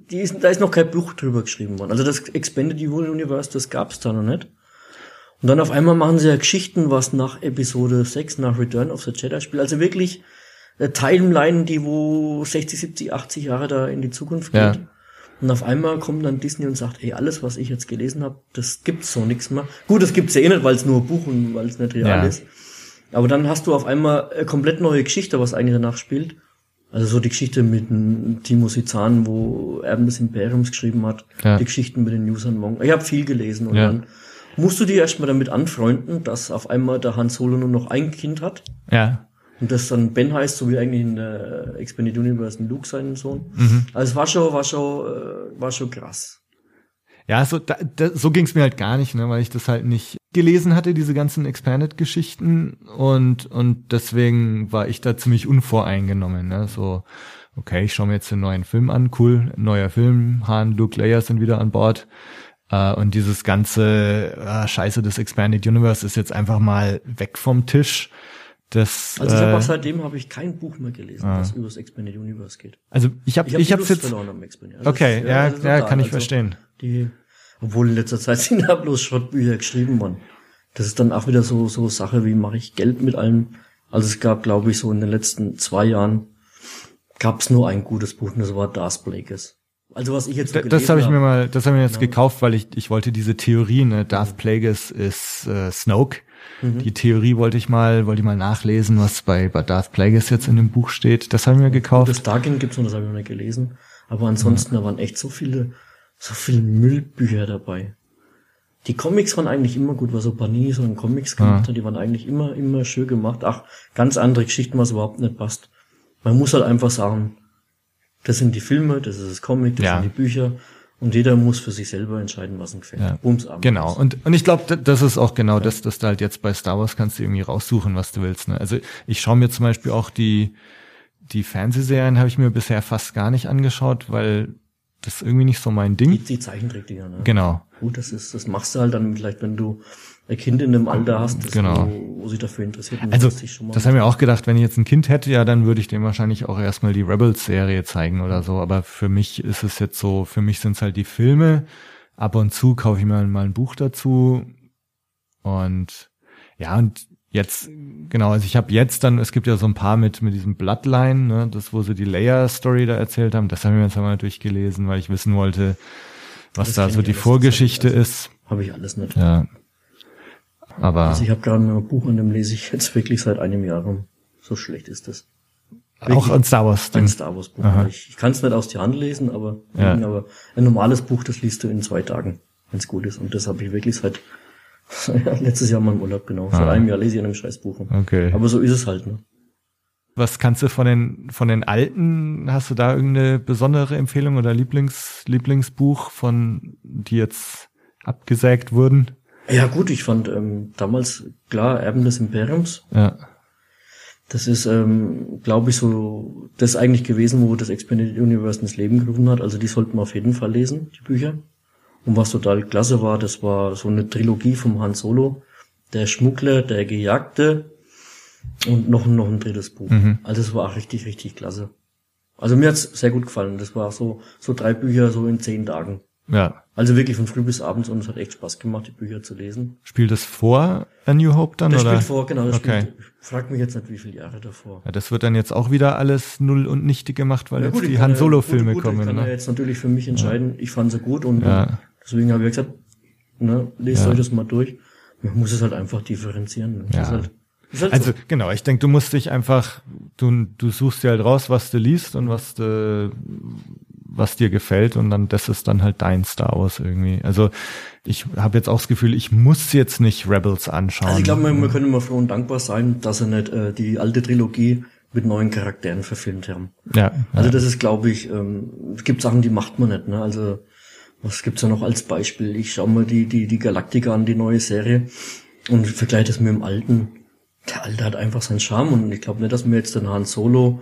die ist, da ist noch kein Buch drüber geschrieben worden. Also das Expanded Universe, das gab's da noch nicht. Und dann auf einmal machen sie ja Geschichten, was nach Episode 6, nach Return of the Jedi spielt. Also wirklich äh, Timeline, die wo 60, 70, 80 Jahre da in die Zukunft geht. Ja. Und auf einmal kommt dann Disney und sagt, ey, alles, was ich jetzt gelesen habe, das gibt's so nix mehr. Gut, das gibt's ja eh nicht, weil es nur ein Buch und weil es nicht real Ja. ist. Aber dann hast du auf einmal eine komplett neue Geschichte, was eigentlich danach spielt. Also so die Geschichte mit Timo Sizan, wo Erben des Imperiums geschrieben hat. Ja. Die Geschichten mit den Usern Wong. Ich habe viel gelesen und Ja. dann musst du dir erstmal damit anfreunden, dass auf einmal der Han Solo nur noch ein Kind hat. ja, Und das dann Ben heißt, so wie eigentlich in der Expanded Universe ein Luke seinen Sohn. Mhm. Also es war schon, war schon, äh, war schon krass. Ja, so, da, da, so ging's mir halt gar nicht, ne, weil ich das halt nicht gelesen hatte, diese ganzen Expanded-Geschichten und und deswegen war ich da ziemlich unvoreingenommen, ne, so okay, ich schaue mir jetzt den neuen Film an, cool, neuer Film, Han, Luke, Leia sind wieder an Bord äh, und dieses ganze äh, Scheiße des Expanded Universe ist jetzt einfach mal weg vom Tisch. Das, Also ich äh, habe auch seitdem habe ich kein Buch mehr gelesen, das über das Expanded Universe geht. also ich habe Ich habe Lust jetzt verloren am Expanded. Also okay, das- ja, ja, total. kann ich Also verstehen. Die, obwohl in letzter Zeit sind da bloß Schrottbücher geschrieben worden. Das ist dann auch wieder so so Sache, wie mache ich Geld mit allem. Also es gab, glaube ich, so in den letzten zwei Jahren gab es nur ein gutes Buch und das war Darth Plagueis. Also was ich jetzt so Da- Das habe ich mir hab. mal, das habe ich mir jetzt gekauft, weil ich ich wollte diese Theorie, ne, Darth Plagueis ist äh, Snoke. Die Theorie wollte ich mal, wollte ich mal nachlesen, was bei, Darth Plagueis jetzt in dem Buch steht. Das habe ich mir gekauft. Das Darkin gibt's und das habe ich noch nicht gelesen. Aber ansonsten, da waren echt so viele, so viele Müllbücher dabei. Die Comics waren eigentlich immer gut, was so Panini so in Comics gemacht hat, die waren eigentlich immer, immer schön gemacht. Ach, ganz andere Geschichten, was überhaupt nicht passt. Man muss halt einfach sagen, das sind die Filme, das ist das Comic, das Ja. sind die Bücher. Und jeder muss für sich selber entscheiden, was ihm gefällt. Ja. Bums ab. Genau. Und, und ich glaube, das ist auch genau das, dass du halt jetzt bei Star Wars kannst du irgendwie raussuchen, was du willst. Ne? Also ich schaue mir zum Beispiel auch die, die Fernsehserien habe ich mir bisher fast gar nicht angeschaut, weil das ist irgendwie nicht so mein Ding. Die, die Zeichentrickdinger, ne? Genau. Gut, das ist, das machst du halt dann vielleicht, wenn du ein Kind in dem Alter hast, das Genau. wo, wo sich dafür interessiert. Also, das sich schon mal- das haben wir auch gedacht, wenn ich jetzt ein Kind hätte, ja, dann würde ich dem wahrscheinlich auch erstmal die Rebels-Serie zeigen oder so. Aber für mich ist es jetzt so, für mich sind es halt die Filme. Ab und zu kaufe ich mir mal ein Buch dazu. Und ja, und jetzt, genau, also ich habe jetzt dann, es gibt ja so ein paar mit, mit diesem Bloodline, ne, das, wo sie die Layer-Story da erzählt haben, das haben wir jetzt einmal durchgelesen, weil ich wissen wollte, was Das da so die Vorgeschichte ich ist. Habe ich alles nicht. Ja. Aber Also ich habe gerade ein Buch, an dem lese ich jetzt wirklich seit einem Jahr rum. So schlecht ist das. auch ein Star Wars Ein. Star Wars Buch. Aha. Ich, ich kann es nicht aus der Hand lesen, aber, Ja. aber ein normales Buch, das liest du in zwei Tagen, wenn es gut ist. Und das habe ich wirklich seit letztes Jahr mal im Urlaub, genau. Seit Ah. einem Jahr lese ich an einem Scheißbuch. Okay. Aber so ist es halt, ne? Was kannst du von den von den alten? Hast du da irgendeine besondere Empfehlung oder Lieblings Lieblingsbuch von die jetzt abgesägt wurden? Ja gut, ich fand ähm, damals klar Erben des Imperiums. Ja, Das ist, ähm, glaube ich, so das eigentlich gewesen, wo das Expanded Universe ins Leben gerufen hat. Also die sollten wir auf jeden Fall lesen, die Bücher. Und was total klasse war, das war so eine Trilogie vom Han Solo, der Schmuggler, der Gejagte und noch, noch ein drittes Buch. Also es war auch richtig, richtig klasse. Also mir hat's sehr gut gefallen. Das war so, so drei Bücher so in zehn Tagen. Ja. Also wirklich von früh bis abends und es hat echt Spaß gemacht, die Bücher zu lesen. Spielt das vor A New Hope dann Das oder? spielt vor, genau, das Okay. spielt, frag mich jetzt nicht, wie viele Jahre davor. Ja, das wird dann jetzt auch wieder alles null und nichtig gemacht, weil Ja, jetzt gut, ich die Han ja- Solo gut, Filme gut, kommen. Ich kann ja Ne? jetzt natürlich für mich entscheiden, ich fand sie gut und, Ja. deswegen habe ich gesagt, ne, lest Ja. euch das mal durch. Man muss es halt einfach differenzieren. ne. Ja. halt, halt Also so. genau, ich denke, du musst dich einfach, du, du suchst dir halt raus, was du liest und was du, was dir gefällt und dann das ist dann halt dein Star Wars irgendwie. Also ich habe jetzt auch das Gefühl, ich muss jetzt nicht Rebels anschauen. Also ich glaube, wir, wir können immer froh und dankbar sein, dass sie nicht äh, die alte Trilogie mit neuen Charakteren verfilmt haben. ja, Also ja, das ist, glaube ich, ähm, es gibt Sachen, die macht man nicht. Ne? Also was gibt's da noch als Beispiel? Ich schaue mal die die die Galactica an, die neue Serie und vergleiche das mit dem alten. Der alte hat einfach seinen Charme und ich glaube nicht, dass wir jetzt den Han Solo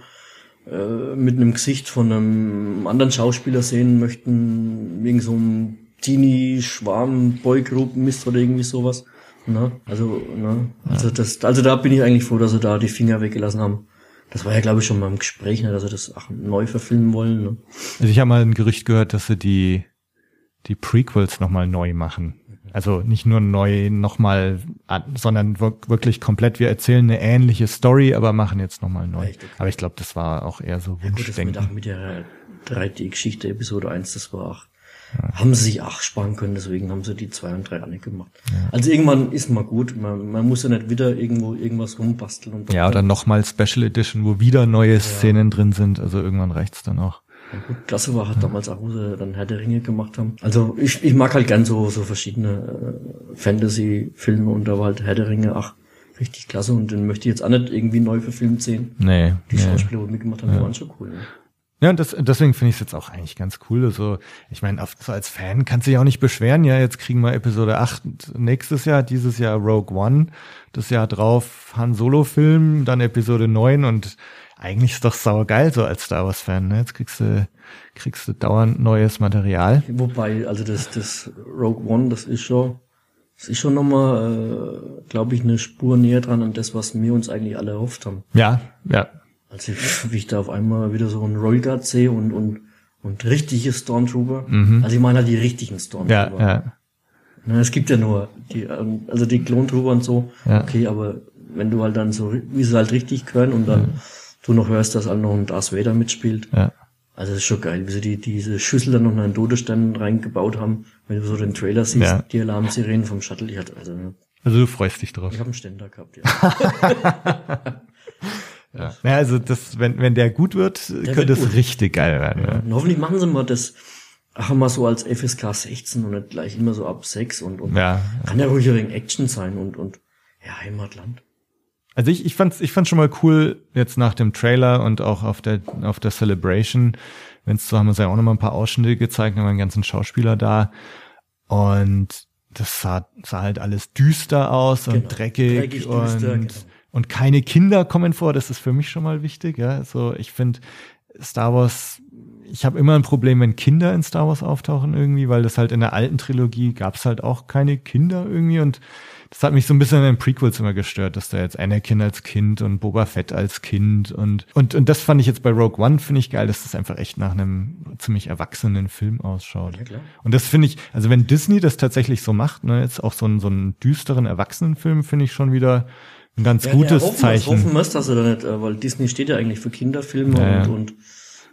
äh, mit einem Gesicht von einem anderen Schauspieler sehen möchten, wegen so einem Teenie-Schwarm, Boygroup, Mist oder irgendwie sowas. Ne? Also, ne? also das, also da bin ich eigentlich froh, dass sie da die Finger weggelassen haben. Das war ja, glaube ich, schon mal im Gespräch, ne, dass sie das auch neu verfilmen wollen. Ne? Also ich habe mal ein Gerücht gehört, dass sie die die Prequels nochmal neu machen. Also nicht nur neu nochmal, sondern wir- wirklich komplett, wir erzählen eine ähnliche Story, aber machen jetzt nochmal neu. Okay. Aber ich glaube, das war auch eher so Ja, gut, mit, Wunschdenken. der 3D-Geschichte Episode 1, das war auch, haben sie sich auch sparen können, deswegen haben sie die 2 und 3 auch nicht gemacht. Also irgendwann ist mal gut, man, man muss ja nicht wieder irgendwo irgendwas rumbasteln und Ja, oder nochmal Special Edition, wo wieder neue Szenen drin sind. Also irgendwann reicht's dann auch. Ja, gut, klasse war halt damals auch, wo sie dann Herr der Ringe gemacht haben. Also ich, ich mag halt gern so, so verschiedene äh, Fantasy-Filme und da war halt Herr der Ringe, ach, richtig klasse und den möchte ich jetzt auch nicht irgendwie neu verfilmt sehen. Nee. Die nee. Schauspieler, die mitgemacht haben, die waren schon cool. Ne? Ja, und das, deswegen finde ich es jetzt auch eigentlich ganz cool. Also, ich meine, so als Fan kannst du dich auch nicht beschweren. Ja, jetzt kriegen wir Episode 8 nächstes Jahr, dieses Jahr Rogue One, das Jahr drauf Han Solo-Film, dann Episode 9 und eigentlich ist doch sauer geil so als Star Wars-Fan. Ne? Jetzt kriegst du, kriegst du dauernd neues Material. Wobei, also das, das Rogue One, das ist schon, das ist schon nochmal, äh, glaube ich, eine Spur näher dran an das, was wir uns eigentlich alle erhofft haben. Ja, ja, Also wie ich da auf einmal wieder so einen Royal Guard sehe und, und, und richtige Stormtrooper. Also ich meine halt die richtigen ja, Stormtrooper. ja. Ne, es gibt ja nur die, ähm, also die Klontrooper und so, Ja. okay, aber wenn du halt dann so, wie sie halt richtig können und dann du noch hörst, dass halt noch ein Darth Vader mitspielt, ja. also das ist schon geil, wie sie die, diese Schüssel dann noch in einen Todesstern reingebaut haben, wenn du so den Trailer siehst, Ja. die Alarmsirenen vom Shuttle, ich hatte, also, Also du freust dich drauf. ich habe einen Ständer gehabt, ja. Ja. ja, also das, wenn, wenn der gut wird, könnte wird es richtig geil werden. Ja. Und hoffentlich machen sie mal das, ach, mal so als FSK 16 und nicht gleich immer so ab 6 und, und Ja, kann ja ruhig ein wenig Action sein und, und, ja, Heimatland. Also ich, ich fand's, ich fand's schon mal cool, jetzt nach dem Trailer und auch auf der, auf der Celebration, wenn's so haben uns ja auch noch mal ein paar Ausschnitte gezeigt, haben wir einen ganzen Schauspieler da. Und das sah, sah halt alles düster aus und Genau. dreckig, Dreckig, und, düster, genau. und keine Kinder kommen vor, das ist für mich schon mal wichtig, ja. So, ich finde, Star Wars ich habe immer ein Problem, wenn Kinder in Star Wars auftauchen irgendwie, weil das halt in der alten Trilogie gab es halt auch keine Kinder irgendwie und das hat mich so ein bisschen in den Prequels immer gestört, dass da jetzt Anakin als Kind und Boba Fett als Kind und und und das fand ich jetzt bei Rogue One finde ich geil, dass das einfach echt nach einem ziemlich erwachsenen Film ausschaut. Ja, klar. Und das finde ich, also wenn Disney das tatsächlich so macht, ne, jetzt auch so einen so einen düsteren Erwachsenenfilm finde ich schon wieder ein ganz gutes hoffen, Zeichen. Hoffen wir dass er da nicht, äh, weil Disney steht ja eigentlich für Kinderfilme Ja, ja. und, und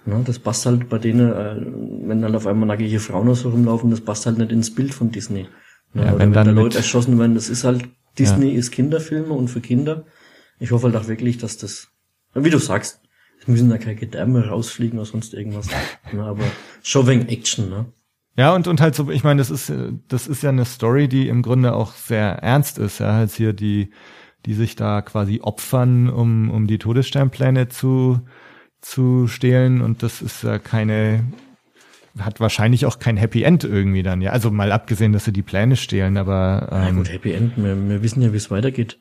ne, das passt halt bei denen, äh, wenn dann auf einmal nackige Frauen aus so rumlaufen, das passt halt nicht ins Bild von Disney. Ja, wenn wenn, dann da Leute erschossen werden, das ist halt, Disney ist Kinderfilme und für Kinder. Ich hoffe halt auch wirklich, dass das, wie du sagst, es müssen da keine Gedärme rausfliegen oder sonst irgendwas. ne, aber schon wegen Action, ne? Ja, und, und halt so, ich meine, das ist, das ist ja eine Story, die im Grunde auch sehr ernst ist. Ja, halt hier die, die sich da quasi opfern, um, um die Todessternpläne zu, zu stehlen. Und das ist ja keine, hat wahrscheinlich auch kein Happy End irgendwie dann. Ja, also mal abgesehen, dass sie die Pläne stehlen, aber, Na ähm, gut, Happy End, wir, wir wissen ja, wie es weitergeht.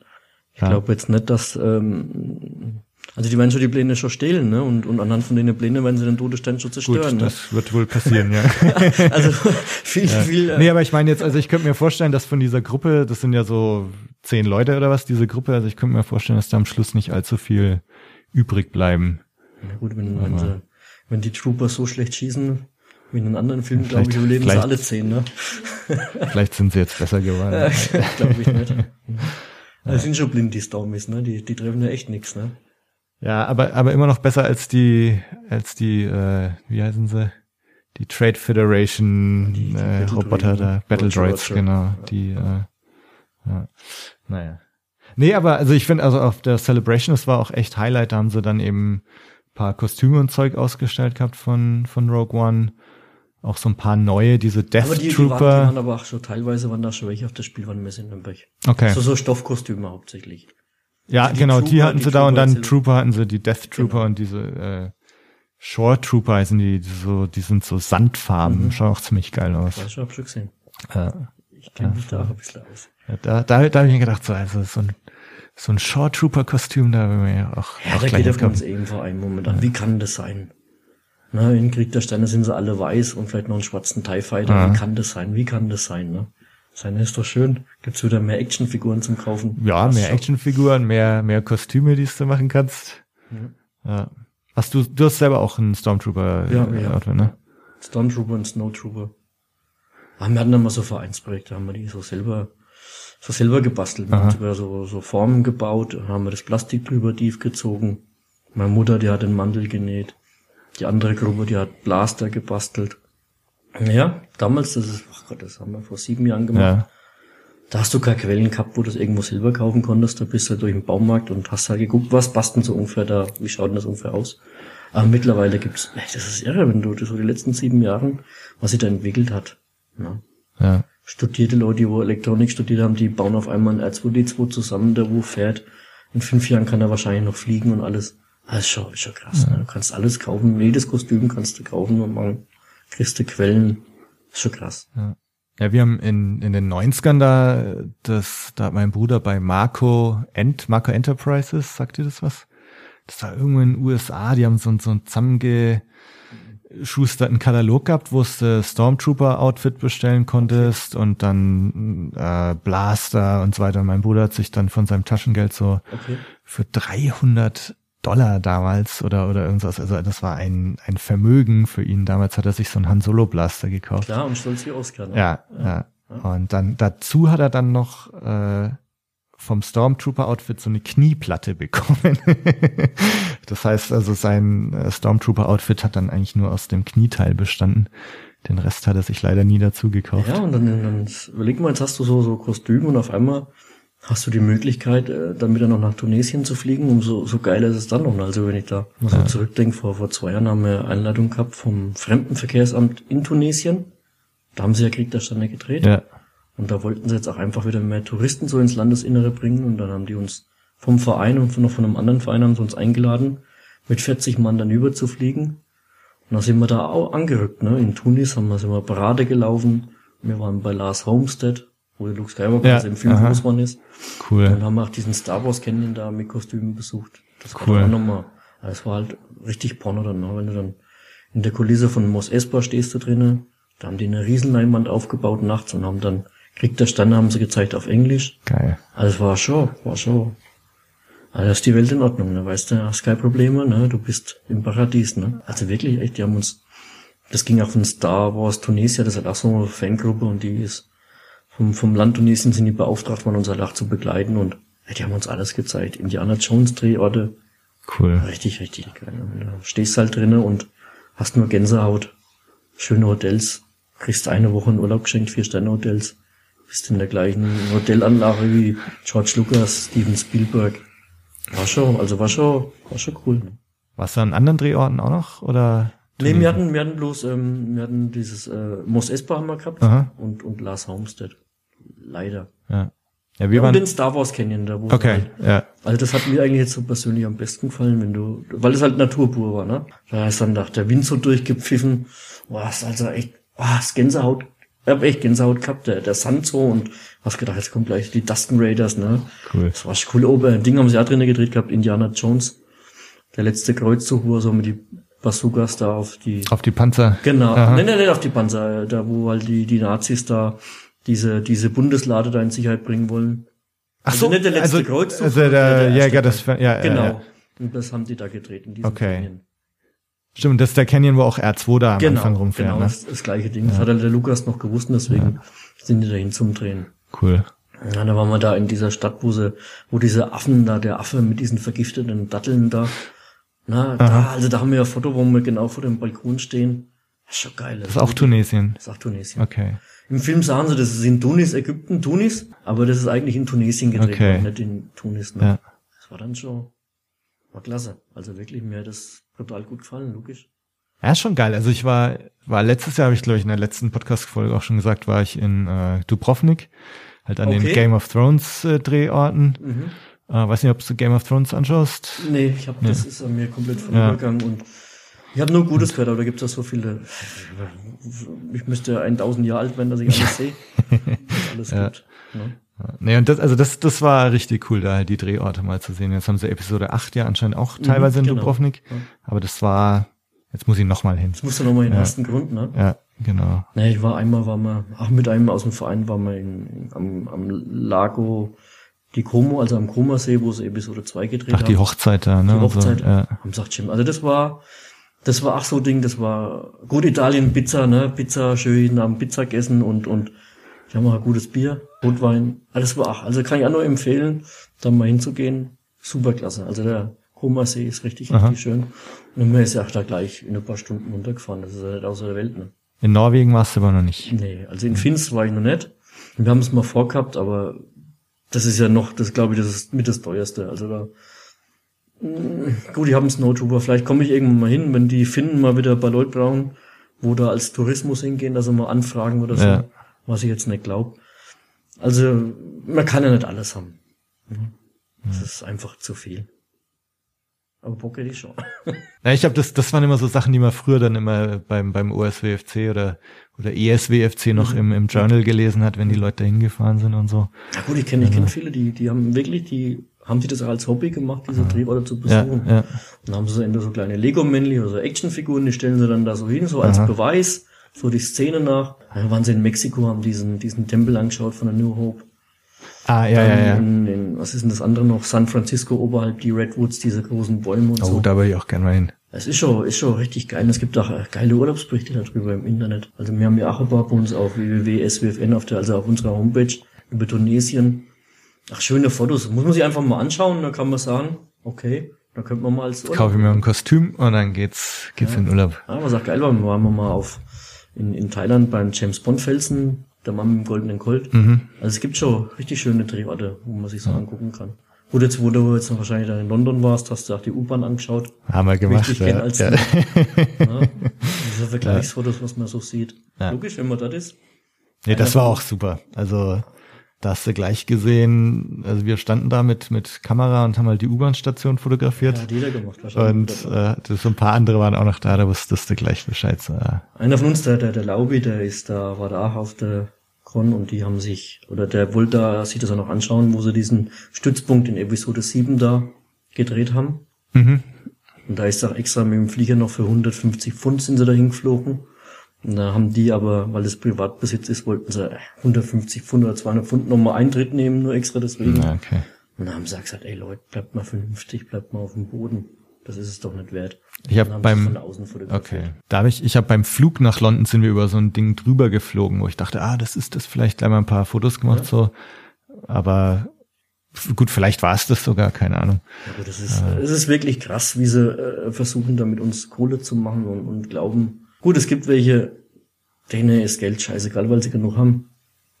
Ich Ja. glaube jetzt nicht, dass, ähm, also die werden schon die Pläne schon stehlen, ne? Und, und anhand von den Plänen werden sie den Todesstern schon gut, zerstören. ne? das wird wohl passieren, ja. Also viel, viel. äh, Nee, aber ich meine jetzt, also ich könnte mir vorstellen, dass von dieser Gruppe, das sind ja so zehn Leute oder was, diese Gruppe, also ich könnte mir vorstellen, dass da am Schluss nicht allzu viel übrig bleiben. Na gut, wenn, wenn, sie, wenn die Trooper so schlecht schießen, in einem anderen Film, glaube ich, überleben sie alle zehn, ne? Vielleicht sind sie jetzt besser geworden. glaube ich nicht. Das sind schon blind, die Stormies, ne? Die, die treffen ja echt nix, ne? Ja, aber, aber immer noch besser als die, als die, äh, wie heißen sie? Die Trade Federation Die- die äh, Battle Roboter da, Battle Roger, Droids, genau. Die, äh, ja. Naja. Nee, aber also ich finde, also auf der Celebration, das war auch echt Highlight, da haben sie dann eben paar Kostüme und Zeug ausgestellt gehabt von, von Rogue One. Auch so ein paar neue, diese Death Aber die, die, waren, die Trooper. waren aber auch schon, teilweise waren da schon welche auf der Spielwarenmesse in Nürnberg. okay. So, so Stoffkostüme hauptsächlich. Ja, die genau, die Trooper, hatten die sie da und Trooper dann Trooper hatten sie, die Death Trooper Genau. und diese äh, Shore Trooper heißen die, die so, die sind so Sandfarben, Mhm. schauen auch ziemlich geil aus. Weiß schon, hab schon gesehen. Ja, Ich kenne mich da auch ein bisschen aus. ja, da, da, da habe ich mir gedacht, so, also so ein, so ein Shore Trooper Kostüm, da will man ja auch, Ja, auch da gleich geht kaufen. uns eben vor einem Moment an. Wie kann das sein? Na, in Krieg der Sterne sind sie alle weiß und vielleicht noch einen schwarzen TIE Fighter. Ja. Wie kann das sein? Wie kann das sein, ne? Seine ist doch schön. Gibt's wieder mehr Actionfiguren zum Kaufen? Ja, mehr. Actionfiguren, mehr, mehr Kostüme, die du machen kannst. Mhm. Ja. Hast du, du hast selber auch einen Stormtrooper Ja, äh, ja. Outfit, ne? Stormtrooper und Snowtrooper. Ah, wir hatten dann mal so Vereinsprojekte, haben wir die so selber, so selber gebastelt. Wir Aha. haben sogar so, so Formen gebaut, haben wir das Plastik drüber tief gezogen. Meine Mutter, die hat den Mantel genäht. Die andere Gruppe, die hat Blaster gebastelt. Ja, damals, das ist, ach Gott, das haben wir vor sieben Jahren gemacht. Ja. Da hast du keine Quellen gehabt, wo du das irgendwo selber kaufen konntest. Da bist du halt durch den Baumarkt und hast halt geguckt, was passt denn so ungefähr da, wie schaut denn das ungefähr aus. Aber mittlerweile gibt's, ey, das ist irre, wenn du so die letzten sieben Jahren, was sich da entwickelt hat. Ja. Ja. Studierte Leute, die wo Elektronik studiert haben, die bauen auf einmal ein R2D2 zusammen, der wo fährt. In fünf Jahren kann er wahrscheinlich noch fliegen und alles. Das ist schon, ist schon krass. Ne? Du kannst alles kaufen, jedes Kostüm kannst du kaufen und machen. Kriegst du Quellen. ist schon krass. Ja, wir haben in, in den 90ern da, das, da hat mein Bruder bei Marco Ent, Marco Enterprises, sagt ihr das was? Das war irgendwo in den USA, die haben so, ein- so ein zusammengeschusterten Katalog gehabt, wo du das Stormtrooper-Outfit bestellen konntest und dann äh, Blaster und so weiter. Mein Bruder hat sich dann von seinem Taschengeld so Okay. für 300 Dollar damals oder oder irgendwas, also das war ein ein Vermögen für ihn. Damals hat er sich so einen Han Solo Blaster gekauft. Klar, und stolz wie Oscar. Ne? Ja, ja. Und dann dazu hat er dann noch äh, vom Stormtrooper-Outfit so eine Knieplatte bekommen. das heißt also, sein äh, Stormtrooper-Outfit hat dann eigentlich nur aus dem Knieteil bestanden. Den Rest hat er sich leider nie dazu gekauft. Ja, und dann, dann überleg mal, jetzt hast du so, so Kostüm und auf einmal hast du die Möglichkeit, äh, dann wieder noch nach Tunesien zu fliegen, umso so geil ist es dann noch. Also wenn ich da mal so zurückdenke, vor, vor zwei Jahren haben wir Einladung gehabt vom Fremdenverkehrsamt in Tunesien. Da haben sie ja Krieg der Sterne gedreht. ja. Und da wollten sie jetzt auch einfach wieder mehr Touristen so ins Landesinnere bringen. Und dann haben die uns vom Verein und von, noch von einem anderen Verein haben sie uns eingeladen, mit 40 Mann dann über zu fliegen. Und dann sind wir da auch angerückt, ne? In Tunis haben wir, sind wir Parade gelaufen. Wir waren bei Lars Homestead, wo der Luke Skywalker Ja, also im Film aha. groß geworden ist. Cool. Dann haben wir auch diesen Star Wars Canyon da mit Kostümen besucht. Das Cool. war nochmal, es war halt richtig Porno dann, ne? wenn du dann in der Kulisse von Mos Espa stehst du drinnen. Da haben die eine Riesenleinwand aufgebaut nachts und haben dann Krieg der Sterne haben sie gezeigt auf Englisch. Geil. Also es war schon, war schon. Also ist die Welt in Ordnung, ne? Weißt du, hast keine Probleme, ne? Du bist im Paradies, ne? Also wirklich, echt, die haben uns, das ging auch von Star Wars Tunisia, das hat auch so eine Fangruppe und die ist vom, vom Land Tunesien sind die beauftragt worden, uns halt auch zu begleiten und ja, die haben uns alles gezeigt. Indiana Jones Drehorte. Cool. Richtig, richtig geil. Da stehst halt drinnen und hast nur Gänsehaut. Schöne Hotels. Kriegst eine Woche in Urlaub geschenkt, vier Sterne Hotels. Bist in der gleichen Hotelanlage wie George Lucas, Steven Spielberg. War schon, also war schon, war schon cool. Ne? Warst du an anderen Drehorten auch noch? Oder? Nee, wir hatten, wir hatten bloß, ähm, wir hatten dieses äh, Mos Espa haben wir gehabt Aha. und, und Lars Homestead. Leider. Ja. Ja, wir Ja, und waren. den Star Wars Canyon, da wo Okay, halt ja. Also das hat mir eigentlich jetzt so persönlich am besten gefallen, wenn du, weil es halt Naturpur war, ne? Da ist dann nach der Wind so durchgepfiffen. Boah, ist also echt, boah, ist Gänsehaut. Ich hab echt Gänsehaut gehabt, der, der Sand so und hast gedacht, jetzt kommt gleich die Dustin Raiders, ne? Cool. Das war schon cool. Oben, Ding haben sie auch drinnen gedreht gehabt, Indiana Jones. Der letzte Kreuzzug, wo er so mit die Bazookas da auf die, Auf die Panzer. genau, Aha. nein, nein, nicht auf die Panzer, da wo halt die, die Nazis da diese, diese Bundeslade da in Sicherheit bringen wollen. Ach Also so, nicht der letzte also, Kreuzzug, also der, der Jäger erste des, ja, Genau. ja, ja. Und das haben die da gedreht in diesem Okay. Canyon. Stimmt, das ist der Canyon, wo auch R2 da am Genau, Anfang rumfährt, genau ne? das, das gleiche Ding. Das hat halt der Lukas noch gewusst und deswegen sind die dahin zum Drehen. Cool. Ja, da waren wir da in dieser Stadt, wo sie, wo diese Affen da, der Affe mit diesen vergifteten Datteln da, na, da, also da haben wir ja ein Foto, wo wir genau vor dem Balkon stehen. Das ist schon geil. Das ist auch Tunesien. Das ist auch Tunesien. Okay. Im Film sagen sie, das ist in Tunis, Ägypten, Tunis, aber das ist eigentlich in Tunesien gedreht Okay. nicht in Tunis. Ne? Ja. Das war dann schon, war klasse. Also wirklich, mir hat das total gut gefallen, logisch. Ja, ist schon geil. Also ich war, war letztes Jahr, habe ich glaube ich in der letzten Podcast-Folge auch schon gesagt, war ich in äh, Dubrovnik, halt an den Okay. Game of Thrones äh, Drehorten. Mhm. Äh, weiß nicht, ob du Game of Thrones anschaust. Nee, ich hab, das ist an mir komplett vorübergegangen und ich habe nur Gutes gehört, aber da gibt es so viele. Ich müsste 1000 Jahre alt werden, dass ich alles sehe. Alles gibt. Ne? Nee, und das, also das, das war richtig cool, da halt die Drehorte mal zu sehen. Jetzt haben sie Episode 8 ja anscheinend auch teilweise in genau. Dubrovnik. Ja. Aber das war, jetzt muss ich nochmal hin. Das musst du nochmal in den ersten Grund, ne? Ja, genau. Nee, ich war einmal, war mal, auch mit einem aus dem Verein, war mal in, am, am Lago di Como, also am Como-See, wo sie Episode 2 gedreht Ach, haben. die Hochzeit da, ne? Die Hochzeit Also, ja. am Jim. Also das war, das war auch so ein Ding, das war gut Italien, Pizza, ne? Pizza schön am Pizza essen und, und die haben auch ein gutes Bier, Rotwein. Alles war auch. Also kann ich auch nur empfehlen, da mal hinzugehen. Super klasse. Also der Koma See ist richtig, Aha. richtig schön. Und man ist ja auch da gleich in ein paar Stunden runtergefahren. Das ist ja nicht außer der Welt, ne? In Norwegen warst du aber noch nicht. Nee, also in Finst war ich noch nicht. Wir haben es mal vorgehabt, aber das ist ja noch, das glaube ich, das ist mit das teuerste. Also da, Mm, gut, die haben Snowtrooper, vielleicht komme ich irgendwann mal hin, wenn die Finnen mal wieder bei Leute brauchen, wo da als Tourismus hingehen, dass sie mal anfragen oder so, Ja. was ich jetzt nicht glaube. Also, man kann ja nicht alles haben. Das ist einfach zu viel. Aber hätte ich schon. Ja, ich glaube, das, das waren immer so Sachen, die man früher dann immer beim, beim OSWFC oder, oder ESWFC Mhm. noch im, im Journal gelesen hat, wenn die Leute da hingefahren sind und so. Ja gut, ich kenne ich kenn viele, die, die haben wirklich, die haben sich das auch als Hobby gemacht, diese Drehorte zu Ja, besuchen. ja. Und dann haben sie so entweder so kleine Lego-Männchen oder so Actionfiguren, die stellen sie dann da so hin, so als Beweis, so die Szene nach. Dann waren sie in Mexiko, haben diesen, diesen Tempel angeschaut von der New Hope. Ah, ja, ja, ja. In, in, was ist denn das andere noch? San Francisco oberhalb, die Redwoods, diese großen Bäume und Oh, so. da würde ich auch gerne mal hin. Es ist schon, ist schon richtig geil. Es gibt auch geile Urlaubsberichte darüber im Internet. Also wir haben ja auch ein paar bei uns auf www.swfn auf der, also auf unserer Homepage über Tunesien. Ach, schöne Fotos. Muss man sich einfach mal anschauen, da kann man sagen, okay, da könnte man mal als Urlaub. Kaufe ich mir ein Kostüm und dann geht's, geht's in den Urlaub. Ja, was auch geil war, waren wir mal auf, in, in Thailand beim James Bond Felsen, der Mann mit dem goldenen Colt. Mhm. Also es gibt schon richtig schöne Drehorte, wo man sich so angucken kann. Gut, jetzt, wo du jetzt noch wahrscheinlich da in London warst, hast du auch die U-Bahn angeschaut. Haben wir gemacht. Richtig Ja, als ja. ja, diese Vergleichsfotos, was man so sieht. Ja. Logisch, wenn man das ist. Nee, das war auch super. Also, da hast du gleich gesehen, also wir standen da mit, mit Kamera und haben halt die U-Bahn-Station fotografiert. Hat jeder gemacht wahrscheinlich. Und äh, das- so ein paar andere waren auch noch da, da wusstest du gleich Bescheid. So, ja. Einer von uns, der, der, der Laubi, der ist da, war da auch auf der Con und die haben sich, oder der wollte da, sich das auch noch anschauen, wo sie diesen Stützpunkt in Episode 7 da gedreht haben. Mhm. Und da ist auch extra mit dem Flieger noch für 150 Pfund sind sie da hingeflogen. Da haben die aber, weil es Privatbesitz ist, wollten sie 150 Pfund oder 200 Pfund nochmal Eintritt nehmen, nur extra deswegen. Ja, okay. Und dann haben sie gesagt, ey Leute, bleibt mal vernünftig, bleibt mal auf dem Boden. Das ist es doch nicht wert. Ich habe haben sie beim von außen fotografiert. Okay. Da habe ich, ich habe beim Flug nach London sind wir über so ein Ding drüber geflogen, wo ich dachte, ah, das ist das vielleicht gleich mal ein paar Fotos gemacht so, aber gut, vielleicht war es das sogar, keine Ahnung. Aber das ist, es ist wirklich krass, wie sie äh, versuchen, da mit uns Kohle zu machen und, und glauben. Gut, es gibt welche, denen ist Geld scheißegal, weil sie genug haben.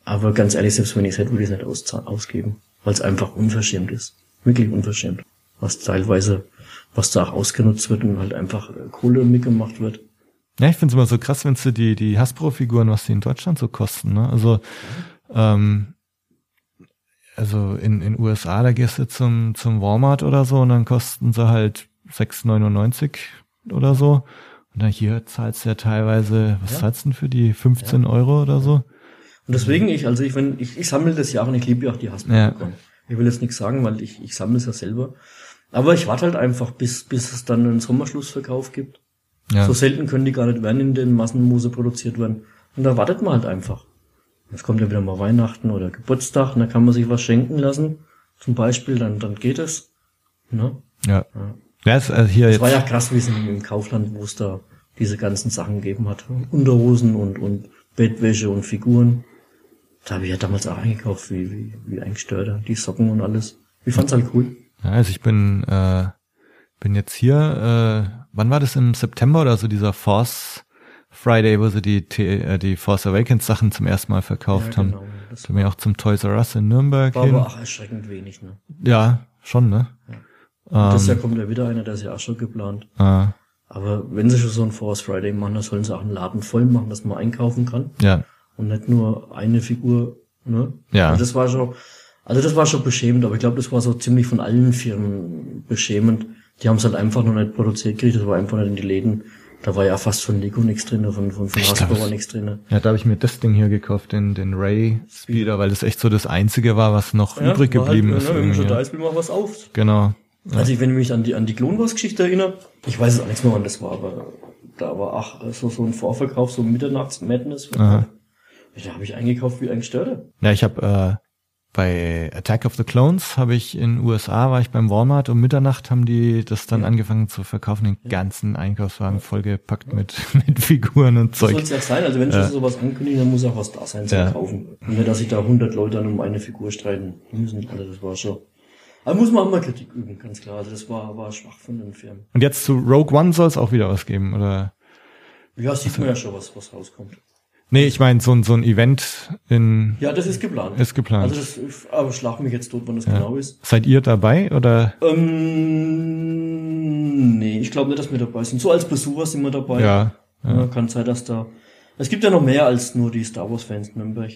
Aber ganz ehrlich, selbst wenn ich es hätte, würde ich es nicht ausgeben. Weil es einfach unverschämt ist. Wirklich unverschämt. Was teilweise, was da auch ausgenutzt wird und halt einfach äh, Kohle mitgemacht wird. Ja, ich finde es immer so krass, wenn du die, die Hasbro-Figuren, was die in Deutschland so kosten, ne? Also, ähm, also in, in USA, da gehst du zum, zum Walmart oder so und dann kosten sie halt 6,99 oder so. Und dann hier zahlst du ja teilweise, was Ja. zahlst du denn für die 15 Euro oder so? Und deswegen ich, also ich, wenn, ich, ich sammle das ja auch und ich liebe ja auch die Hasbro-Figuren. Ich will jetzt nichts sagen, weil ich, ich sammle es ja selber. Aber ich warte halt einfach, bis, bis es dann einen Sommerschlussverkauf gibt. Ja. So selten können die gar nicht werden, in den Massenmuse produziert werden. Und da wartet man halt einfach. Jetzt kommt ja wieder mal Weihnachten oder Geburtstag, und da kann man sich was schenken lassen. Zum Beispiel, dann, dann geht es. Ne? Ja. Ja, ist, also hier Es jetzt. war ja krass, wie es im Kaufland, wo es da diese ganzen Sachen gegeben hat. Unterhosen und, und Bettwäsche und Figuren. Da habe ich ja damals auch eingekauft, wie, wie, wie ein Gestörter. Die Socken und alles. Ich fand's halt cool. Ja, also ich bin, äh, bin jetzt hier, äh, wann war das im September oder so, dieser Force Friday, wo sie die, äh, die Force Awakens Sachen zum ersten Mal verkauft Ja, genau. haben. Das Da bin ich auch zum Toys R Us in Nürnberg war hin. aber auch erschreckend wenig. Ne? Ja, schon, ne? Und das Ähm, Jahr kommt ja wieder einer, der ist ja auch schon geplant. äh, Aber wenn sie schon so einen Force Friday machen, dann sollen sie auch einen Laden voll machen, dass man einkaufen kann. ja, Und nicht nur eine Figur, ne? Ja. Also das war schon, also das war schon beschämend, aber ich glaube, das war so ziemlich von allen Firmen beschämend. Die haben es halt einfach noch nicht produziert gekriegt, das war einfach nicht in die Läden. Da war ja fast von Lego nichts drin, von, von, von Ich Hasbro glaub, war nichts drin. ja, da habe ich mir das Ding hier gekauft, den, den Ray Speeder, weil das echt so das einzige war, was noch übrig geblieben ist. ne, schon irgendwie. da ist, will man was auf. Genau. Also ich, wenn ich mich an die, an die Clone Wars Geschichte erinnere, ich weiß jetzt auch nichts mehr, wann das war, aber da war ach, so, so ein Vorverkauf, so Mitternachts-Madness. Da habe ich eingekauft wie ein Gestörter. Ja, ich habe äh, bei Attack of the Clones habe ich in USA war ich beim Walmart um Mitternacht haben die das dann angefangen zu verkaufen, den ganzen Einkaufswagen vollgepackt mit mit Figuren und So soll Zeug. es ja sein. Also wenn schon sowas ankündigen, dann muss auch was da sein Ja. Kaufen. Und nicht, dass sich da 100 Leute dann um eine Figur streiten müssen. Also das war schon... Aber muss man auch mal Kritik üben, ganz klar. Also das war, war schwach von den Firmen. Und jetzt zu Rogue One soll es auch wieder was geben oder? Ja, sieht man ja schon, was, was rauskommt. Nee, ich meine so ein so ein Event in Ja, das ist geplant. Ist geplant. Also das, aber schlag mich jetzt tot, wann das genau ist. Seid ihr dabei oder? Ähm, nee, ich glaube nicht, dass wir dabei sind. So als Besucher sind wir dabei. Ja. Ja, kann sein, dass da. Es gibt ja noch mehr als nur die Star Wars Fans in Nürnberg.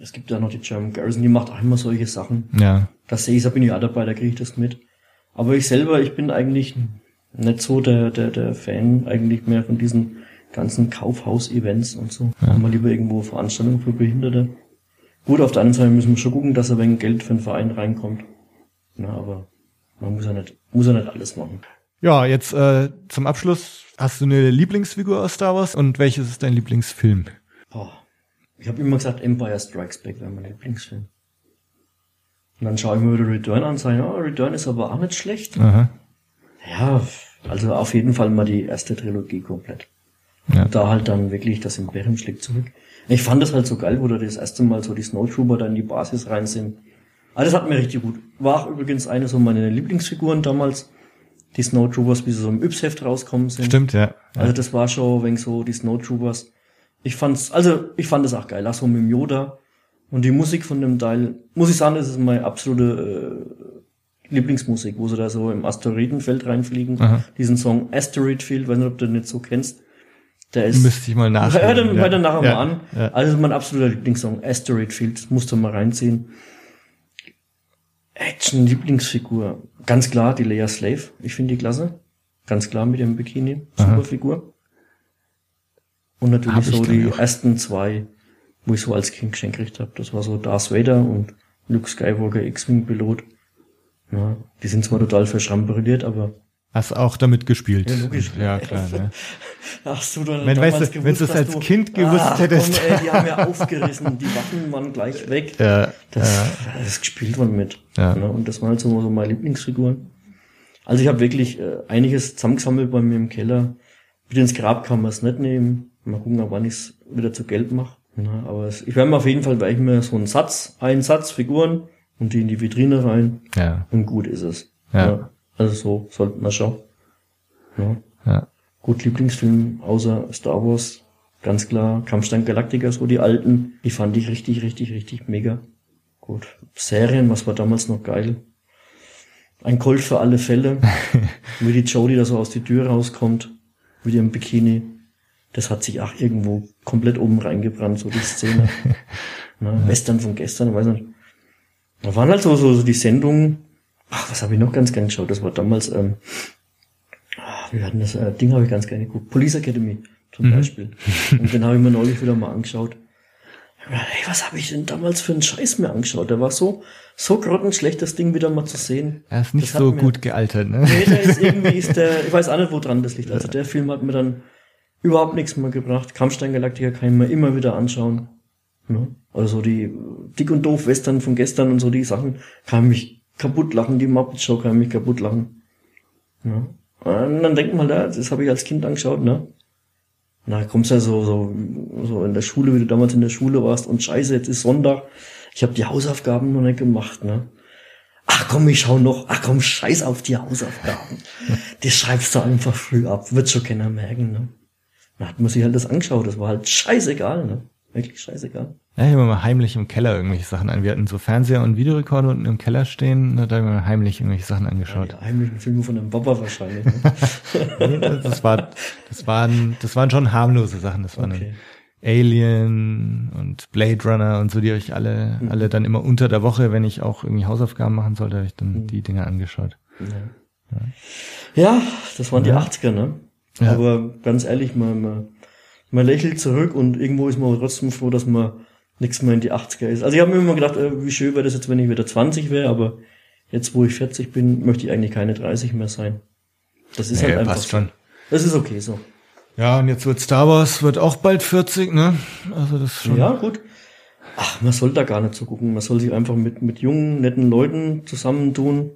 Es gibt ja noch die German Garrison, die macht auch immer solche Sachen. Ja. Das sehe ich, da bin ich auch dabei, da kriege ich das mit. Aber ich selber, ich bin eigentlich nicht so der, der, der Fan eigentlich mehr von diesen ganzen Kaufhaus-Events und so. Ja. Haben wir lieber irgendwo Veranstaltungen für Behinderte. Gut, auf der anderen Seite müssen wir schon gucken, dass er wegen Geld für den Verein reinkommt. Na, aber man muss ja nicht, muss ja nicht alles machen. Ja, jetzt äh, zum Abschluss hast du eine Lieblingsfigur aus Star Wars und welches ist dein Lieblingsfilm? Boah. Ich habe immer gesagt, Empire Strikes Back wäre mein Lieblingsfilm. Und dann schaue ich mir wieder Return an und sage, oh, Return ist aber auch nicht schlecht. Aha. Ja, also auf jeden Fall mal die erste Trilogie komplett. Ja. Da halt dann wirklich das Imperium schlägt zurück. Ich fand das halt so geil, wo da das erste Mal so die Snowtrooper da in die Basis rein sind. Aber das hat mir richtig gut. War auch übrigens eine so meine Lieblingsfiguren damals. Die Snowtroopers, wie sie so im Yps-Heft rauskommen sind. Stimmt, ja. Also das war schon wegen so die Snowtroopers. Ich fand's, also ich fand es auch geil, auch so mit dem Yoda. Und die Musik von dem Teil, muss ich sagen, das ist meine absolute äh, Lieblingsmusik, wo sie da so im Asteroidenfeld reinfliegen. Aha. Diesen Song Asteroid Field, weiß nicht, ob du den nicht so kennst. Der ist. Müsste ich mal nachschauen. Hör den, ja. hör den nachher ja. mal an. Ja. Also mein absoluter Lieblingssong, Asteroid Field, musst du mal reinziehen. Action, Lieblingsfigur. Ganz klar, die Leia Slave. Ich finde die klasse. Ganz klar mit dem Bikini. Super Aha. Figur. Und natürlich so die auch. ersten zwei, wo ich so als Kind geschenkt gekriegt habe. Das war so Darth Vader und Luke Skywalker X-Wing Pilot. Ja, die sind zwar total verschramperilliert, aber Hast auch damit gespielt. Ja, logisch. Ja, klar. Ne? Ach so, du Wenn, damals weißt du, wenn du es als Kind gewusst Ach, hättest. Komm, ey, die haben ja aufgerissen, die Waffen waren gleich weg. Ja, Das, ja. das ist gespielt worden mit. Ja. Ne? Und das waren halt so, so meine Lieblingsfiguren. Also ich habe wirklich äh, einiges zusammengesammelt bei mir im Keller. Mit ins Grab kann man es nicht nehmen. Mal gucken, wann ich es wieder zu Geld mache. Ne? Aber es, ich werde mir auf jeden Fall werde ich mir so einen Satz, einen Satz Figuren und die in die Vitrine rein ja, und gut ist es. Ja. Ne? Also so sollten wir schauen. Ne? ja. Gut, Lieblingsfilm außer Star Wars, ganz klar. Kampfstein Galactica, so die alten, die fand ich richtig, richtig, richtig mega. Gut. Serien, was war damals noch geil? Ein Colt für alle Fälle. wie die Jodie da so aus die Tür rauskommt, mit ihrem Bikini. Das hat sich auch irgendwo komplett oben reingebrannt, so die Szene. Na, Western von gestern, ich weiß nicht. Da waren halt so, so, so die Sendungen. Ach, was habe ich noch ganz gern geschaut? Das war damals, ähm, ah, wie hatten das äh, Ding habe ich ganz gerne geguckt. Police Academy zum Beispiel. Und den habe ich mir neulich wieder mal angeschaut. Hey, was habe ich denn damals für einen Scheiß mir angeschaut? Der war so, so grottenschlecht, das Ding wieder mal zu sehen. Er ist nicht Das so mir- gut gealtert, ne? Nee, der ist irgendwie, ist der, ich weiß auch nicht, wo dran das liegt. Also der Film hat mir dann überhaupt nichts mehr gebracht. Kampfstein Galactica kann ich mir immer wieder anschauen. Ne? Also die Dick und Doof Western von gestern und so die Sachen kann mich kaputt lachen. Die Muppet Show kann mich kaputt lachen. Ne? Und dann denkt man, da, das habe ich als Kind angeschaut, ne? Na, kommst ja so, so, so in der Schule, wie du damals in der Schule warst und scheiße, jetzt ist Sonntag. Ich habe die Hausaufgaben noch nicht gemacht, ne? Ach komm, ich schau noch. Ach komm, scheiß auf die Hausaufgaben. Die schreibst du einfach früh ab. Wird schon keiner merken, ne? Dann hat man sich halt das angeschaut. Das war halt scheißegal, ne? Wirklich scheißegal. Ja, ich habe mal heimlich im Keller irgendwelche Sachen an. Wir hatten so Fernseher und Videorekorder unten im Keller stehen. Da habe ich mir heimlich irgendwelche Sachen angeschaut. Die heimlichen Filme von dem Papa wahrscheinlich. Ne? Nee, das, war, das waren, das waren schon harmlose Sachen. Das waren Okay. Alien und Blade Runner und so, die habe ich alle, Mhm. alle dann immer unter der Woche, wenn ich auch irgendwie Hausaufgaben machen sollte, habe ich Mhm. dann die Dinger angeschaut. Ja, das waren die 80er, ne? Ja. Aber ganz ehrlich, man, man, man lächelt zurück und irgendwo ist man aber trotzdem froh, dass man nichts mehr in die 80er ist. Also ich habe mir immer gedacht, äh, wie schön wäre das jetzt, wenn ich wieder 20 wäre, aber jetzt, wo ich 40 bin, möchte ich eigentlich keine 30 mehr sein. Das ist Nee, halt einfach passt so. schon. Das ist okay so. Ja, und jetzt wird Star Wars, wird auch bald 40, ne? Also das ist schon. Ja, gut. Ach, man soll da gar nicht so gucken. Man soll sich einfach mit, mit jungen, netten Leuten zusammentun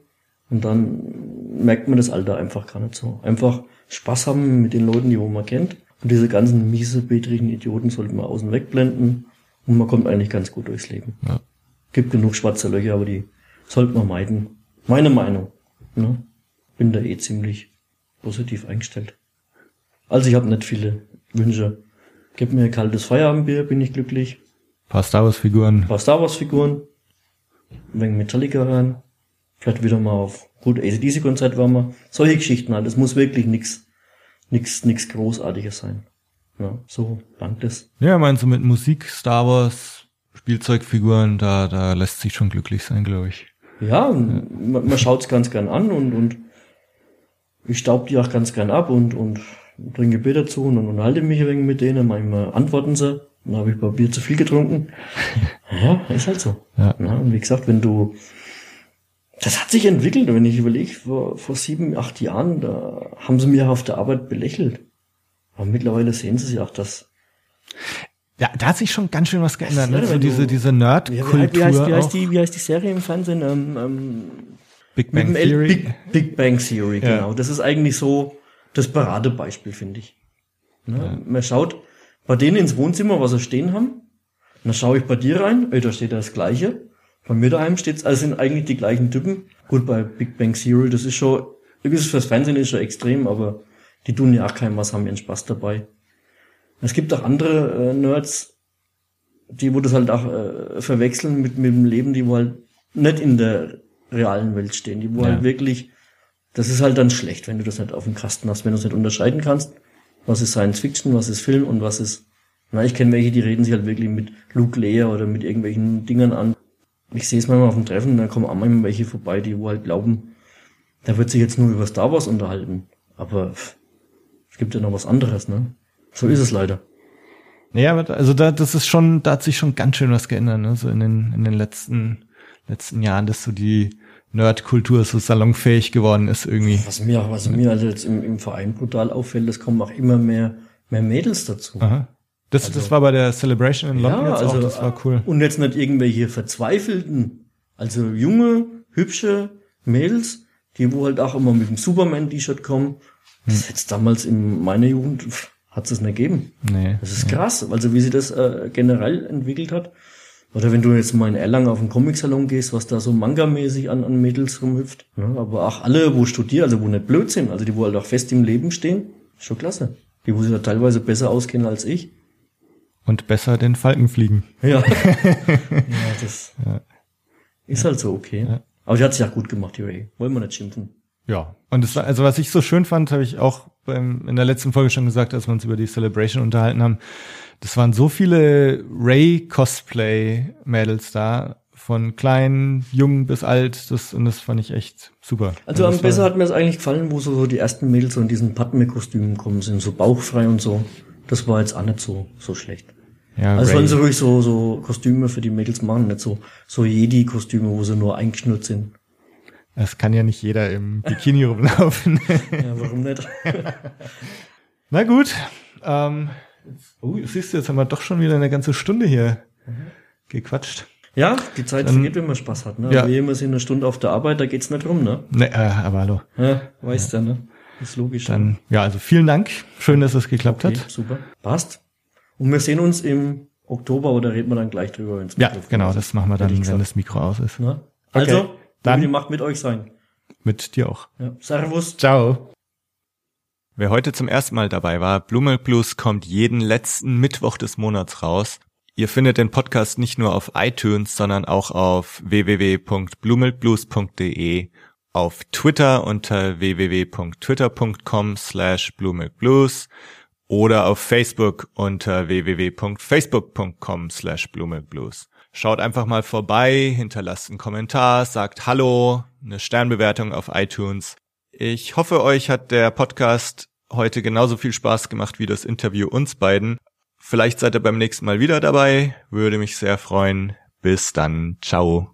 und dann merkt man das Alter einfach gar nicht so. Einfach Spaß haben mit den Leuten, die man kennt. Und diese ganzen miese, betrigen Idioten sollte man außen wegblenden und man kommt eigentlich ganz gut durchs Leben. Ja. Gibt genug schwarze Löcher, aber die sollte man meiden. Meine Meinung. Ne? Bin da eh ziemlich positiv eingestellt. Also ich habe nicht viele Wünsche. Gib mir ein kaltes Feierabendbier, bin ich glücklich. paar Star Wars Figuren. Ein paar Star Wars Figuren. Ein wenig Metallica hören. Vielleicht wieder mal auf gut ACDC Konzert waren wir. Solche Geschichten halt. Es muss wirklich nix, nix, nix Großartiges sein. Ja, so langt es. Ja, meinst du mit Musik, Star Wars, Spielzeugfiguren, da, da lässt sich schon glücklich sein, glaube ich. Ja, und man, man schaut's ganz gern an und, und ich staub die auch ganz gern ab und, und trinke Bier dazu und, unterhalte mich ein wenig mit denen. Manchmal antworten sie. Dann habe ich ein paar Bier zu viel getrunken. Ja, ist halt so. Ja. und wie gesagt, wenn du, das hat sich entwickelt, wenn ich überlege, vor, vor sieben, acht Jahren, da haben sie mir auf der Arbeit belächelt. Aber mittlerweile sehen sie sich auch, dass, Ja, da hat sich schon ganz schön was geändert, Ja, ne? So diese, diese wie, Nerd-Kultur. wie, heißt, wie, heißt die, wie heißt die Serie im Fernsehen? Ähm, ähm, Big Bang Theory. Big, Big Bang Theory, Ja. genau. Das ist eigentlich so das Paradebeispiel, finde ich. Ne? Man schaut bei denen ins Wohnzimmer, was sie stehen haben. Und dann schaue ich bei dir rein, ey, da steht da das Gleiche. Bei mir daheim steht's, also sind eigentlich die gleichen Typen. Gut, bei Big Bang Theory, das ist schon, ist fürs Fernsehen ist schon extrem, aber die tun ja auch keinem was, haben ihren Spaß dabei. Es gibt auch andere äh, Nerds, die wo das halt auch äh, verwechseln mit, mit dem Leben, die wo halt nicht in der realen Welt stehen, die wo Ja. halt wirklich, das ist halt dann schlecht, wenn du das nicht auf dem Kasten hast, wenn du es nicht unterscheiden kannst, was ist Science Fiction, was ist Film und was ist, na, ich kenne welche, die reden sich halt wirklich mit Luke Leia oder mit irgendwelchen Dingern an. Ich sehe es manchmal auf dem Treffen, da kommen auch manchmal welche vorbei, die wo halt glauben, da wird sich jetzt nur über Star Wars unterhalten. Aber pff, es gibt ja noch was anderes, ne? So ist es leider. Ja, aber also da, das ist schon, da hat sich schon ganz schön was geändert, ne? So in den, in den letzten, letzten Jahren, dass so die Nerdkultur so salonfähig geworden ist irgendwie. Was mir, was mir also jetzt im, im Verein brutal auffällt, es kommen auch immer mehr, mehr Mädels dazu. Aha. Das, das war bei der Celebration in London jetzt auch, das war cool. Und jetzt nicht irgendwelche verzweifelten, also junge, hübsche Mädels, die wo halt auch immer mit dem Superman-T-Shirt kommen. Das jetzt damals in meiner Jugend hat es nicht gegeben. Nee. Das ist krass, also wie sie das äh, generell entwickelt hat. Oder wenn du jetzt mal in Erlangen auf den Comic-Salon gehst, was da so Manga-mäßig an, an Mädels rumhüpft. Ne? Aber auch alle, wo studieren, also wo nicht blöd sind, also die wo halt auch fest im Leben stehen, ist schon klasse. Die, wo sich da teilweise besser auskennen als ich. Und besser den Falken fliegen. Ja. ja, das ist halt so okay. Aber die hat sich auch gut gemacht, die Ray. Wollen wir nicht schimpfen. Ja. Und es war, also was ich so schön fand, habe ich auch beim, in der letzten Folge schon gesagt, als wir uns über die Celebration unterhalten haben. Das waren so viele Ray-Cosplay-Mädels da, von klein, jung bis alt, das, und das fand ich echt super. Also am das besser war- hat mir das eigentlich gefallen, wo so, so die ersten Mädels so in diesen Padme-Kostümen kommen sind, so bauchfrei und so. Das war jetzt auch nicht so, so schlecht. ja, Also sollen sie ruhig so, so Kostüme für die Mädels machen, nicht so, so Jedi-Kostüme, wo sie nur eingeschnürt sind. Es kann ja nicht jeder im Bikini rumlaufen. Ja, warum nicht? Na gut. Ähm, oh, siehst du, jetzt haben wir doch schon wieder eine ganze Stunde hier gequatscht. Ja, die Zeit Dann- vergeht, wenn man Spaß hat, ne? Ja. Wir immer sind eine Stunde auf der Arbeit, da geht's nicht rum, ne? Ne, äh, aber hallo. Ja, weißt ja, ne? Ist logisch. Dann, ja, also vielen Dank. Schön, dass es geklappt okay, hat. super. Passt. Und wir sehen uns im Oktober oder reden wir dann gleich drüber ins Ja, Mikrofon. genau, das machen wir dann, wenn gesagt. das Mikro aus ist. Ne? Also, Okay, dann- die Macht mit euch sein. Mit dir auch. Ja. Servus. Ciao. Wer heute zum ersten Mal dabei war, Blue Milk Blues kommt jeden letzten Mittwoch des Monats raus. Ihr findet den Podcast nicht nur auf iTunes, sondern auch auf www.bluemilkblues.de, auf Twitter unter www.twitter.com slash bluemilkblues oder auf Facebook unter www.facebook.com slash bluemilkblues. Schaut einfach mal vorbei, hinterlasst einen Kommentar, sagt Hallo, eine Sternbewertung auf iTunes. Ich hoffe, euch hat der Podcast heute genauso viel Spaß gemacht wie das Interview uns beiden. Vielleicht seid ihr beim nächsten Mal wieder dabei, würde mich sehr freuen. Bis dann, ciao.